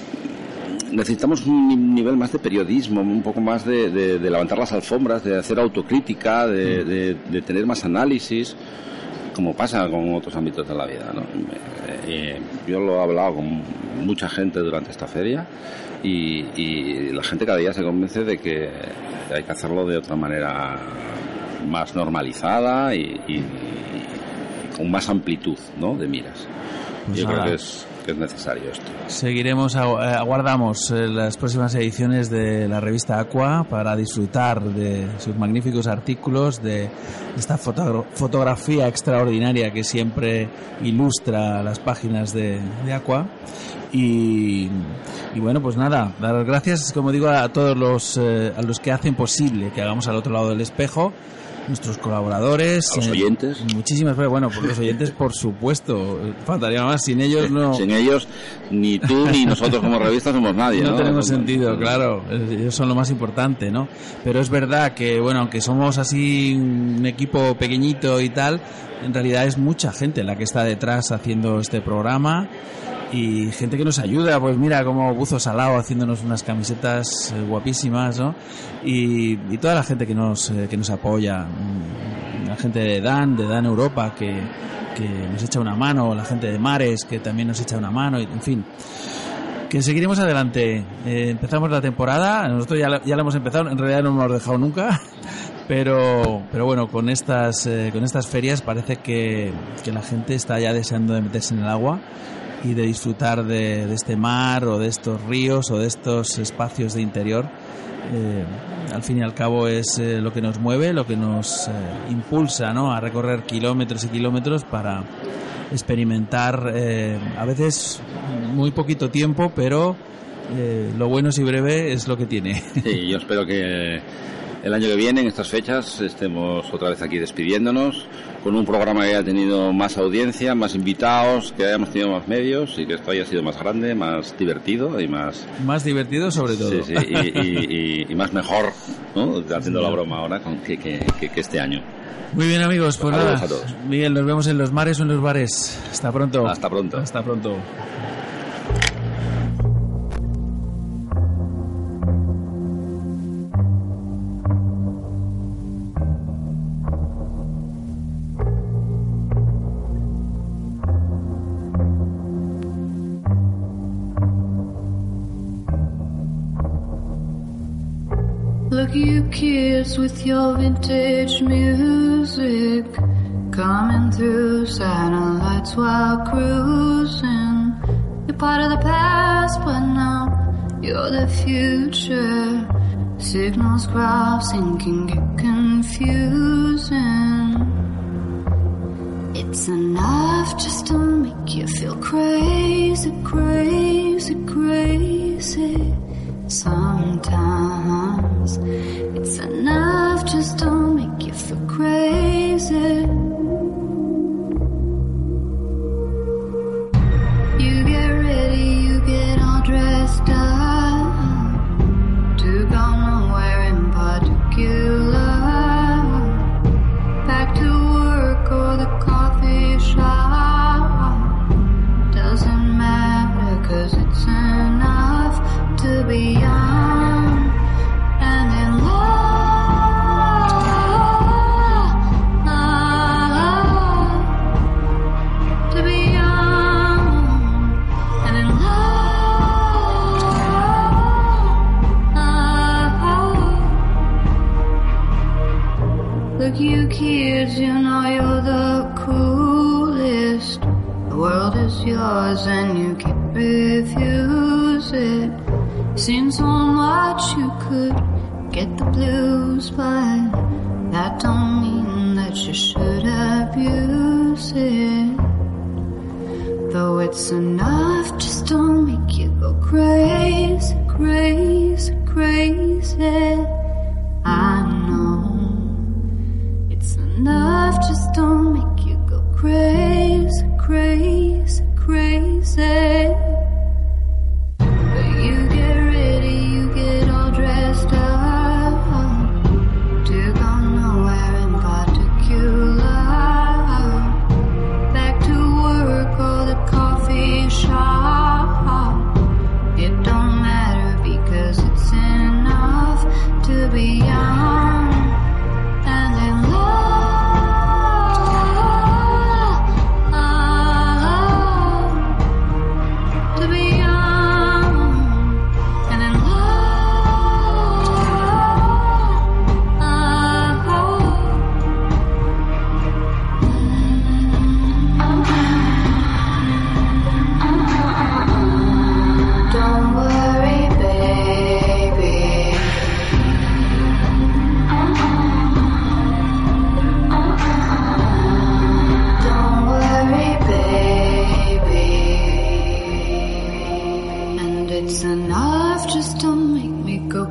S12: necesitamos un ni- nivel más de periodismo, un poco más de, de- de levantar las alfombras, de hacer autocrítica, de, de tener más análisis, como pasa con otros ámbitos de la vida. ¿no? Eh, eh, yo lo he hablado con mucha gente durante esta feria y, y la gente cada día se convence de que hay que hacerlo de otra manera más normalizada y, y- y con más amplitud ¿no? de miras.
S2: Pues
S12: yo
S2: nada.
S12: creo que es, que es necesario esto.
S2: Seguiremos, eh, aguardamos eh, las próximas ediciones de la revista Aqua para disfrutar de sus magníficos artículos, de esta fotogra- fotografía extraordinaria que siempre ilustra las páginas de, de Aqua. Y, y bueno, pues nada, dar las gracias, como digo, a todos los, eh, a los que hacen posible que hagamos al otro lado del espejo. Nuestros colaboradores,
S12: A los
S2: eh,
S12: oyentes.
S2: muchísimas gracias. Bueno, por los oyentes, por supuesto, faltaría más. Sin ellos no, *laughs*
S12: Sin ellos, ni tú ni nosotros como revista somos nadie. *laughs*
S2: no
S12: No,
S2: tenemos
S12: No-
S2: sentido, claro. Ellos son lo más importante, ¿no? Pero es verdad que, bueno, aunque somos así un equipo pequeñito y tal, en realidad es mucha gente la que está detrás haciendo este programa y gente que nos ayuda, pues mira, como Buzo Salao haciéndonos unas camisetas eh, guapísimas, ¿no? Y, y toda la gente que nos, eh, que nos apoya, mm, la gente de Dan, de Dan Europa, que, que nos echa una mano, la gente de Mares, que también nos echa una mano, y- en fin que seguiremos adelante. Eh, empezamos la temporada, nosotros ya la, ya la hemos empezado, en realidad no hemos dejado nunca, *laughs* pero, pero bueno, con estas, eh, con estas ferias parece que, que la gente está ya deseando de meterse en el agua y de disfrutar de, este mar o de estos ríos o de estos espacios de interior. Eh, al fin y al cabo es eh, lo que nos mueve, lo que nos eh, impulsa ¿no? a recorrer kilómetros y kilómetros para experimentar a veces muy poquito tiempo, pero lo bueno si breve es lo que tiene. *laughs*
S12: Sí, yo espero que el año que viene, en estas fechas, estemos otra vez aquí despidiéndonos con un programa que haya tenido más audiencia, más invitados, que hayamos tenido más medios y que esto haya sido más grande, más divertido y más...
S2: Más divertido sobre todo.
S12: Sí, sí, y, y- y- y más mejor, ¿no? Haciendo la broma ahora con que, que- que- que este año.
S2: Muy bien amigos, pues nada,
S12: a todos.
S2: Miguel, nos vemos en los mares o en los bares. Hasta pronto.
S12: Hasta pronto.
S2: Hasta pronto.
S13: Kids with your vintage music coming through satellites while cruising. You're part of the past, but now you're the future. Signals crossing can get confusing. It's enough just to make you feel crazy, crazy, crazy. Sometimes it's enough just don't make you feel crazy. Seen so much you could get the blues, but that don't mean that you should abuse it. Though it's enough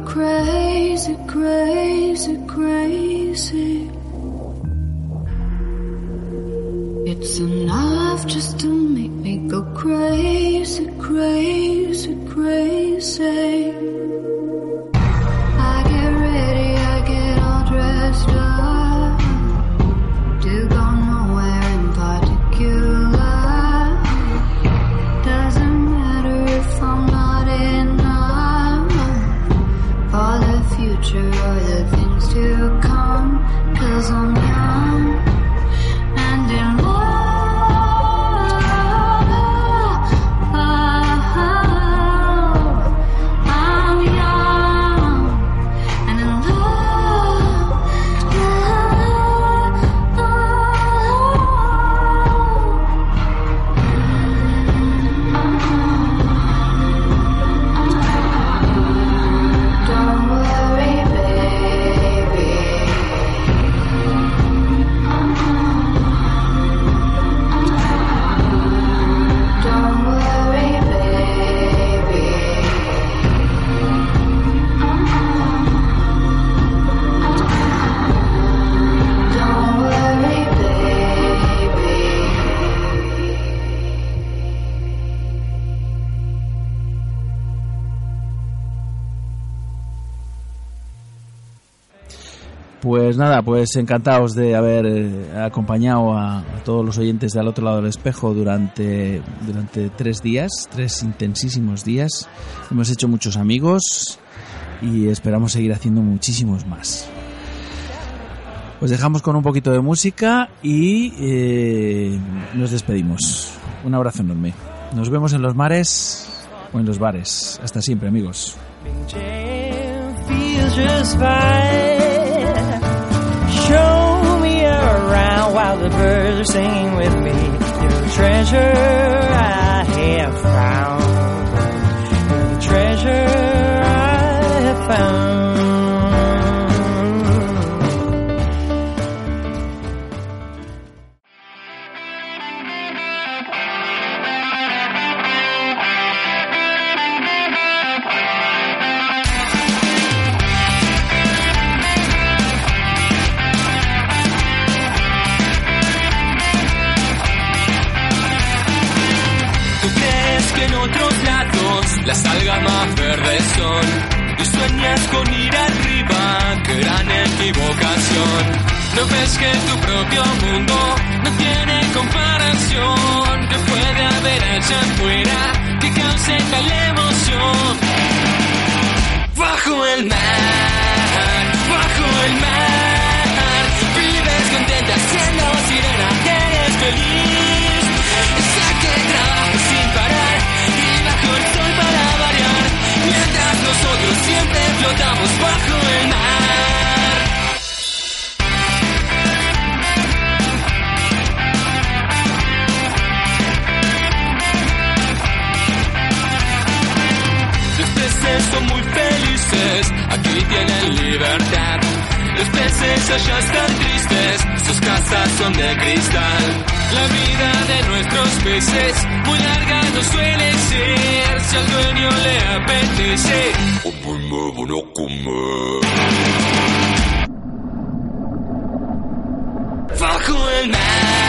S13: crazy, crazy, crazy.
S2: Pues encantados de haber eh, acompañado a, a todos los oyentes de al otro lado del espejo durante, durante tres días, tres intensísimos días. Hemos hecho muchos amigos y esperamos seguir haciendo muchísimos más. Os dejamos con un poquito de música y eh, nos despedimos. Un abrazo enorme. Nos vemos en los mares o en los bares. Hasta siempre, amigos.
S8: just fine. Show me around while the birds are singing with me. You're the treasure I have found. You're the treasure I have found.
S14: Sueñas con ir arriba, gran equivocación. No ves que tu propio mundo no tiene comparación. Que puede haber allá afuera que cause tal emoción. Bajo el mar, peces son muy felices, aquí tienen libertad. Los peces allá están tristes, sus casas son de cristal. La vida de nuestros peces muy larga no suele ser. Si al dueño le apetece, a comer. Bajo el mar,